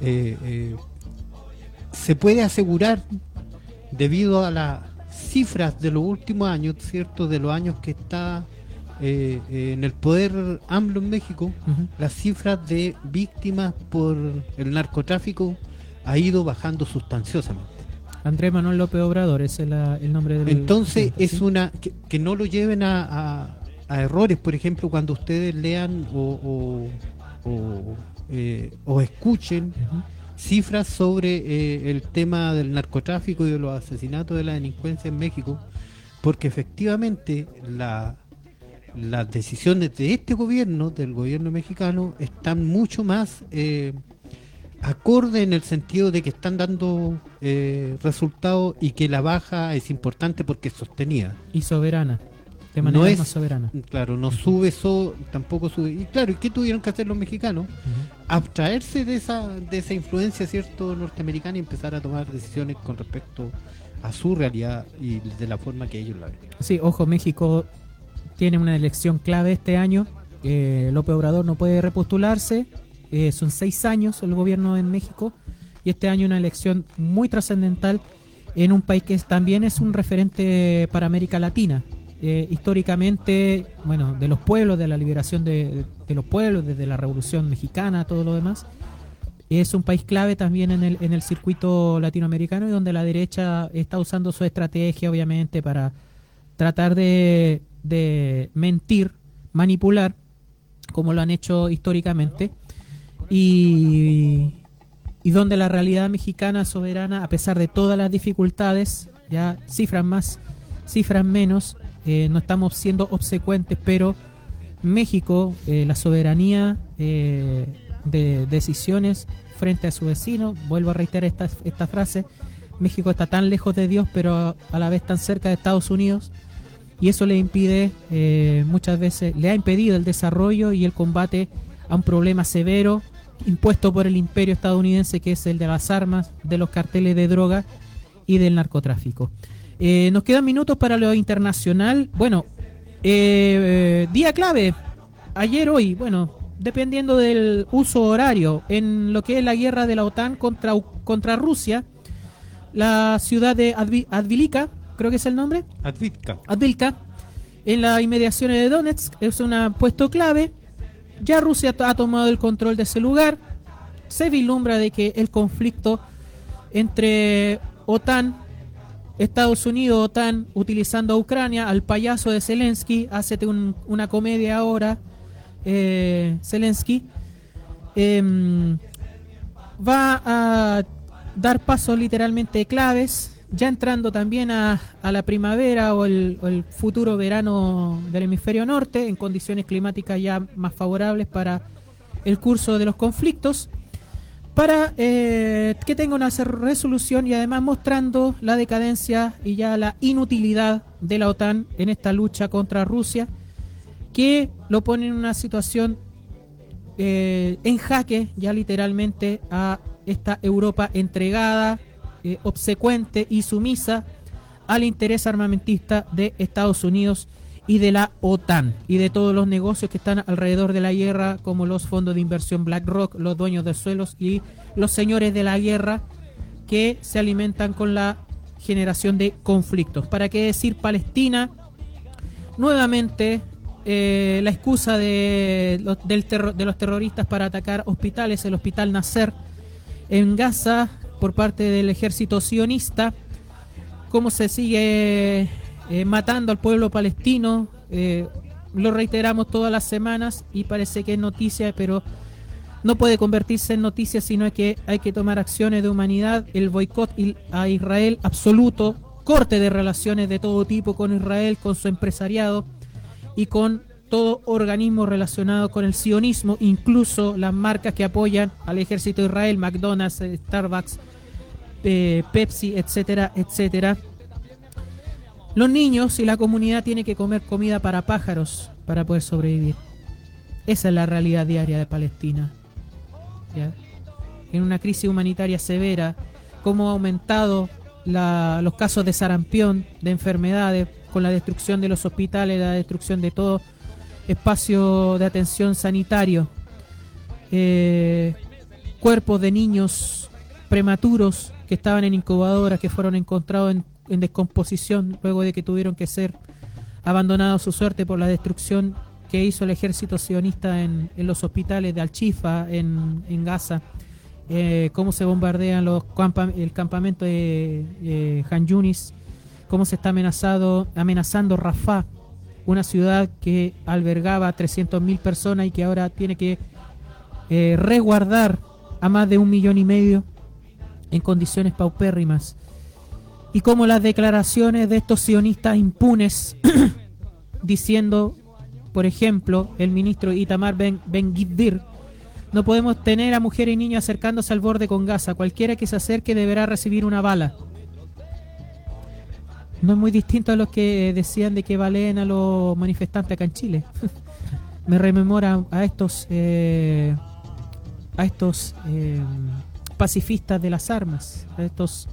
eh, se puede asegurar debido a las cifras de los últimos años, ¿cierto? De los años que está eh, eh, en el poder AMLO en México, Ujú. las cifras de víctimas por el narcotráfico ha ido bajando sustanciosamente. Andrés Manuel López Obrador, ese es la- el nombre del. Entonces sí, es una que, que no lo lleven a, a- a errores, por ejemplo, cuando ustedes lean o, o- o, eh, o escuchen cifras sobre el tema del narcotráfico y de los asesinatos de la delincuencia en México, porque efectivamente la- las decisiones de este gobierno, del gobierno mexicano, están mucho más eh, acorde en el sentido de que están dando eh, resultados y que la baja es importante porque es sostenida. Y soberana. De No manera es- más soberana. Claro, no sube eso, tampoco sube. Y claro, ¿y qué tuvieron que hacer los mexicanos? Abstraerse de esa, de esa influencia cierto norteamericana y empezar a tomar decisiones con respecto a su realidad y de la forma que ellos la ven. Sí, ojo, México tiene una elección clave este año. Eh, López Obrador no puede repostularse. Eh, son seis años el gobierno en México. Y este año una elección muy trascendental en un país que también es un referente para América Latina. Eh, históricamente, bueno, de los pueblos, de la liberación de, de los pueblos, desde la Revolución Mexicana, todo lo demás. Es un país clave también en el, en el circuito latinoamericano y donde la derecha está usando su estrategia, obviamente, para tratar de, de mentir, manipular, como lo han hecho históricamente, y, y donde la realidad mexicana soberana, a pesar de todas las dificultades, ya cifras más, cifras menos, eh, no estamos siendo obsecuentes, pero México, eh, la soberanía eh, de decisiones frente a su vecino, vuelvo a reiterar esta, esta frase, México está tan lejos de Dios, pero a, a la vez tan cerca de Estados Unidos, y eso le impide, eh, muchas veces, le ha impedido el desarrollo y el combate a un problema severo impuesto por el imperio estadounidense, que es el de las armas, de los carteles de droga y del narcotráfico. Eh, nos quedan minutos para lo internacional. Bueno, eh, día clave, ayer, hoy, bueno, dependiendo del uso horario, en lo que es la guerra de la OTAN contra, contra Rusia, la ciudad de Advi- Advilika, creo que es el nombre, Advitka. Advilka, en las inmediaciones de Donetsk, es un puesto clave. Ya Rusia ha tomado el control de ese lugar. Se vislumbra de que el conflicto entre OTAN, Estados Unidos, OTAN, utilizando a Ucrania, al payaso de Zelensky, hace un- una comedia ahora, eh, Zelensky, em, va a dar pasos literalmente claves, ya entrando también a, la primavera o el, futuro verano del hemisferio norte, en condiciones climáticas ya más favorables para el curso de los conflictos, para eh, que tenga una resolución y además mostrando la decadencia y ya la inutilidad de la OTAN en esta lucha contra Rusia, que lo pone en una situación eh, en jaque ya literalmente a esta Europa entregada, eh, obsecuente y sumisa al interés armamentista de Estados Unidos y de la OTAN y de todos los negocios que están alrededor de la guerra, como los fondos de inversión BlackRock, los dueños de suelos y los señores de la guerra que se alimentan con la generación de conflictos. ¿Para qué decir Palestina? Nuevamente, eh, la excusa de los, terroristas para atacar hospitales, el hospital Nasser en Gaza por parte del ejército sionista, cómo se sigue eh, matando al pueblo palestino, eh, lo reiteramos todas las semanas y parece que es noticia, pero no puede convertirse en noticia, sino que hay que tomar acciones de humanidad, el boicot a Israel absoluto, corte de relaciones de todo tipo con Israel, con su empresariado y con todo organismo relacionado con el sionismo, incluso las marcas que apoyan al ejército de Israel, McDonald's, Starbucks, Pepsi, etcétera, etcétera. Los niños y la comunidad tienen que comer comida para pájaros para poder sobrevivir. Esa es la realidad diaria de Palestina. En una crisis humanitaria severa, cómo ha aumentado los casos de sarampión, de enfermedades, con la destrucción de los hospitales, la destrucción de todo espacio de atención sanitario. Eh, cuerpos de niños prematuros que estaban en incubadoras, que fueron encontrados en, descomposición luego de que tuvieron que ser abandonados su suerte por la destrucción que hizo el ejército sionista en, los hospitales de Al-Chifa, en, Gaza, eh, cómo se bombardean los el campamento de eh, Han Yunis, cómo se está amenazado, amenazando Rafah, una ciudad que albergaba a 300.000 personas y que ahora tiene que eh, resguardar a más de un millón y medio en condiciones paupérrimas. Y como las declaraciones de estos sionistas impunes diciendo, por ejemplo, el ministro Itamar Ben, ben Gvir, no podemos tener a mujeres y niños acercándose al borde con Gaza. Cualquiera que se acerque deberá recibir una bala. No es muy distinto a los que decían de que valen a los manifestantes acá en Chile. Me rememora a estos eh, a estos eh, pacifistas de las armas, estos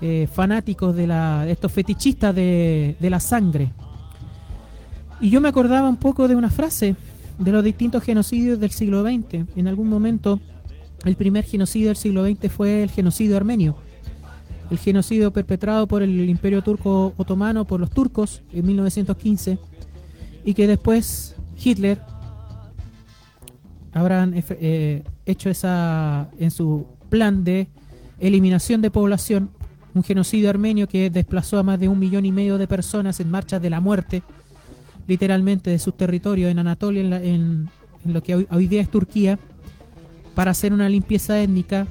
eh, fanáticos de la, estos fetichistas de, la sangre. Y yo me acordaba un poco de una frase de los distintos genocidios del siglo XX. En algún momento, el primer genocidio del siglo XX fue el genocidio armenio. El genocidio perpetrado por el Imperio Turco Otomano, por los turcos, en 1915, y que después Hitler habrán eh, hecho esa en su plan de eliminación de población, un genocidio armenio que desplazó a más de un millón y medio de personas en marchas de la muerte, literalmente de sus territorios en Anatolia, en, la- en- lo que hoy, hoy día es Turquía, para hacer una limpieza étnica,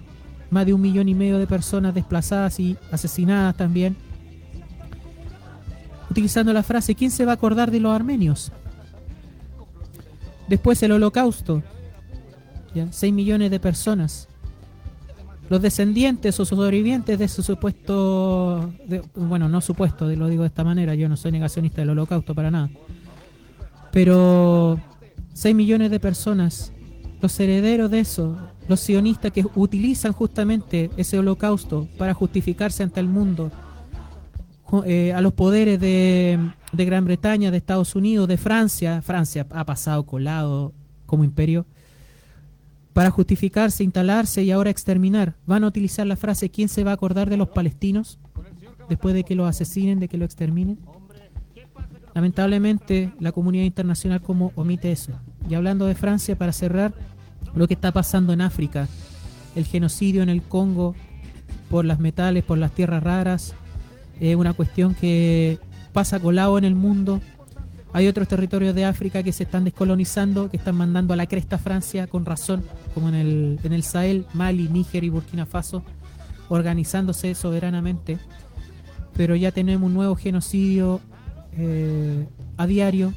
más de un millón y medio de personas desplazadas y asesinadas también, utilizando la frase, ¿quién se va a acordar de los armenios? Después el holocausto, ¿ya? 6 millones de personas. Los descendientes o sobrevivientes de ese supuesto, bueno, no supuesto, lo digo de esta manera, yo no soy negacionista del holocausto para nada. Pero 6 millones de personas, los herederos de eso, los sionistas que utilizan justamente ese holocausto para justificarse ante el mundo, eh, a los poderes de, de Gran Bretaña, de Estados Unidos, de Francia, Francia ha pasado colado como imperio, para justificarse, instalarse y ahora exterminar. Van a utilizar la frase ¿quién se va a acordar de los palestinos después de que los asesinen, de que lo exterminen? Lamentablemente la comunidad internacional como omite eso. Y hablando de Francia, para cerrar, lo que está pasando en África, el genocidio en el Congo por las metales, por las tierras raras, es una cuestión que pasa colado en el mundo. Hay otros territorios de África que se están descolonizando, que están mandando a la cresta a Francia con razón, como en el, en el Sahel, Mali, Níger y Burkina Faso, organizándose soberanamente. Pero ya tenemos un nuevo genocidio eh, a diario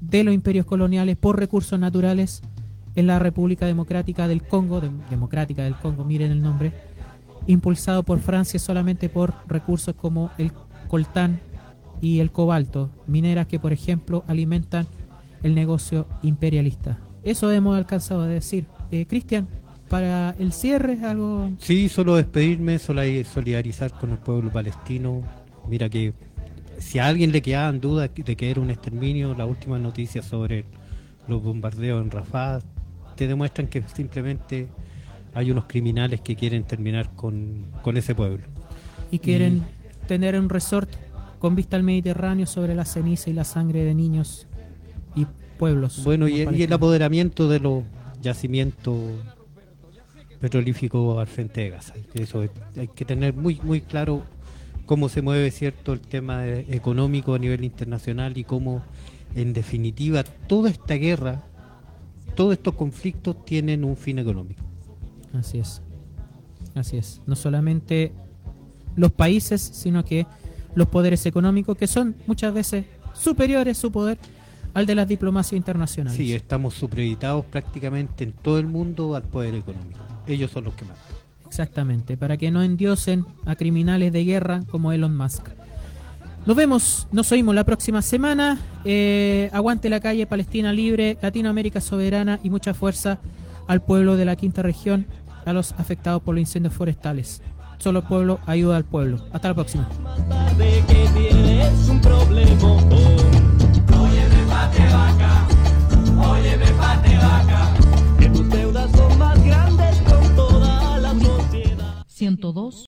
de los imperios coloniales por recursos naturales en la República Democrática del Congo, Dem- Democrática del Congo, miren el nombre, impulsado por Francia solamente por recursos como el coltán y el cobalto, mineras que por ejemplo alimentan el negocio imperialista. Eso hemos alcanzado a decir. Eh, Cristian, para el cierre, algo... Sí, solo despedirme, solo solidarizar con el pueblo palestino. Mira que si a alguien le quedaban dudas de que era un exterminio, las últimas noticias sobre los bombardeos en Rafah te demuestran que simplemente hay unos criminales que quieren terminar con, con ese pueblo. y quieren tener un resort con vista al Mediterráneo sobre la ceniza y la sangre de niños y pueblos. Bueno, y, y el apoderamiento de los yacimientos petrolíficos al frente de Gaza. Eso es- hay que tener muy muy claro cómo se mueve cierto el tema económico a nivel internacional y cómo en definitiva toda esta guerra, todos estos conflictos tienen un fin económico. Así es. Así es. No solamente los países, sino que los poderes económicos, que son muchas veces superiores su poder al de las diplomacias internacionales. Sí, estamos supeditados prácticamente en todo el mundo al poder económico. Ellos son los que mandan. Exactamente, para que no endiosen a criminales de guerra como Elon Musk. Nos vemos, nos oímos la próxima semana. Eh, aguante la calle, Palestina libre, Latinoamérica soberana y mucha fuerza al pueblo de la quinta región, a los afectados por los incendios forestales. Solo el pueblo ayuda al pueblo. Hasta la próxima. 102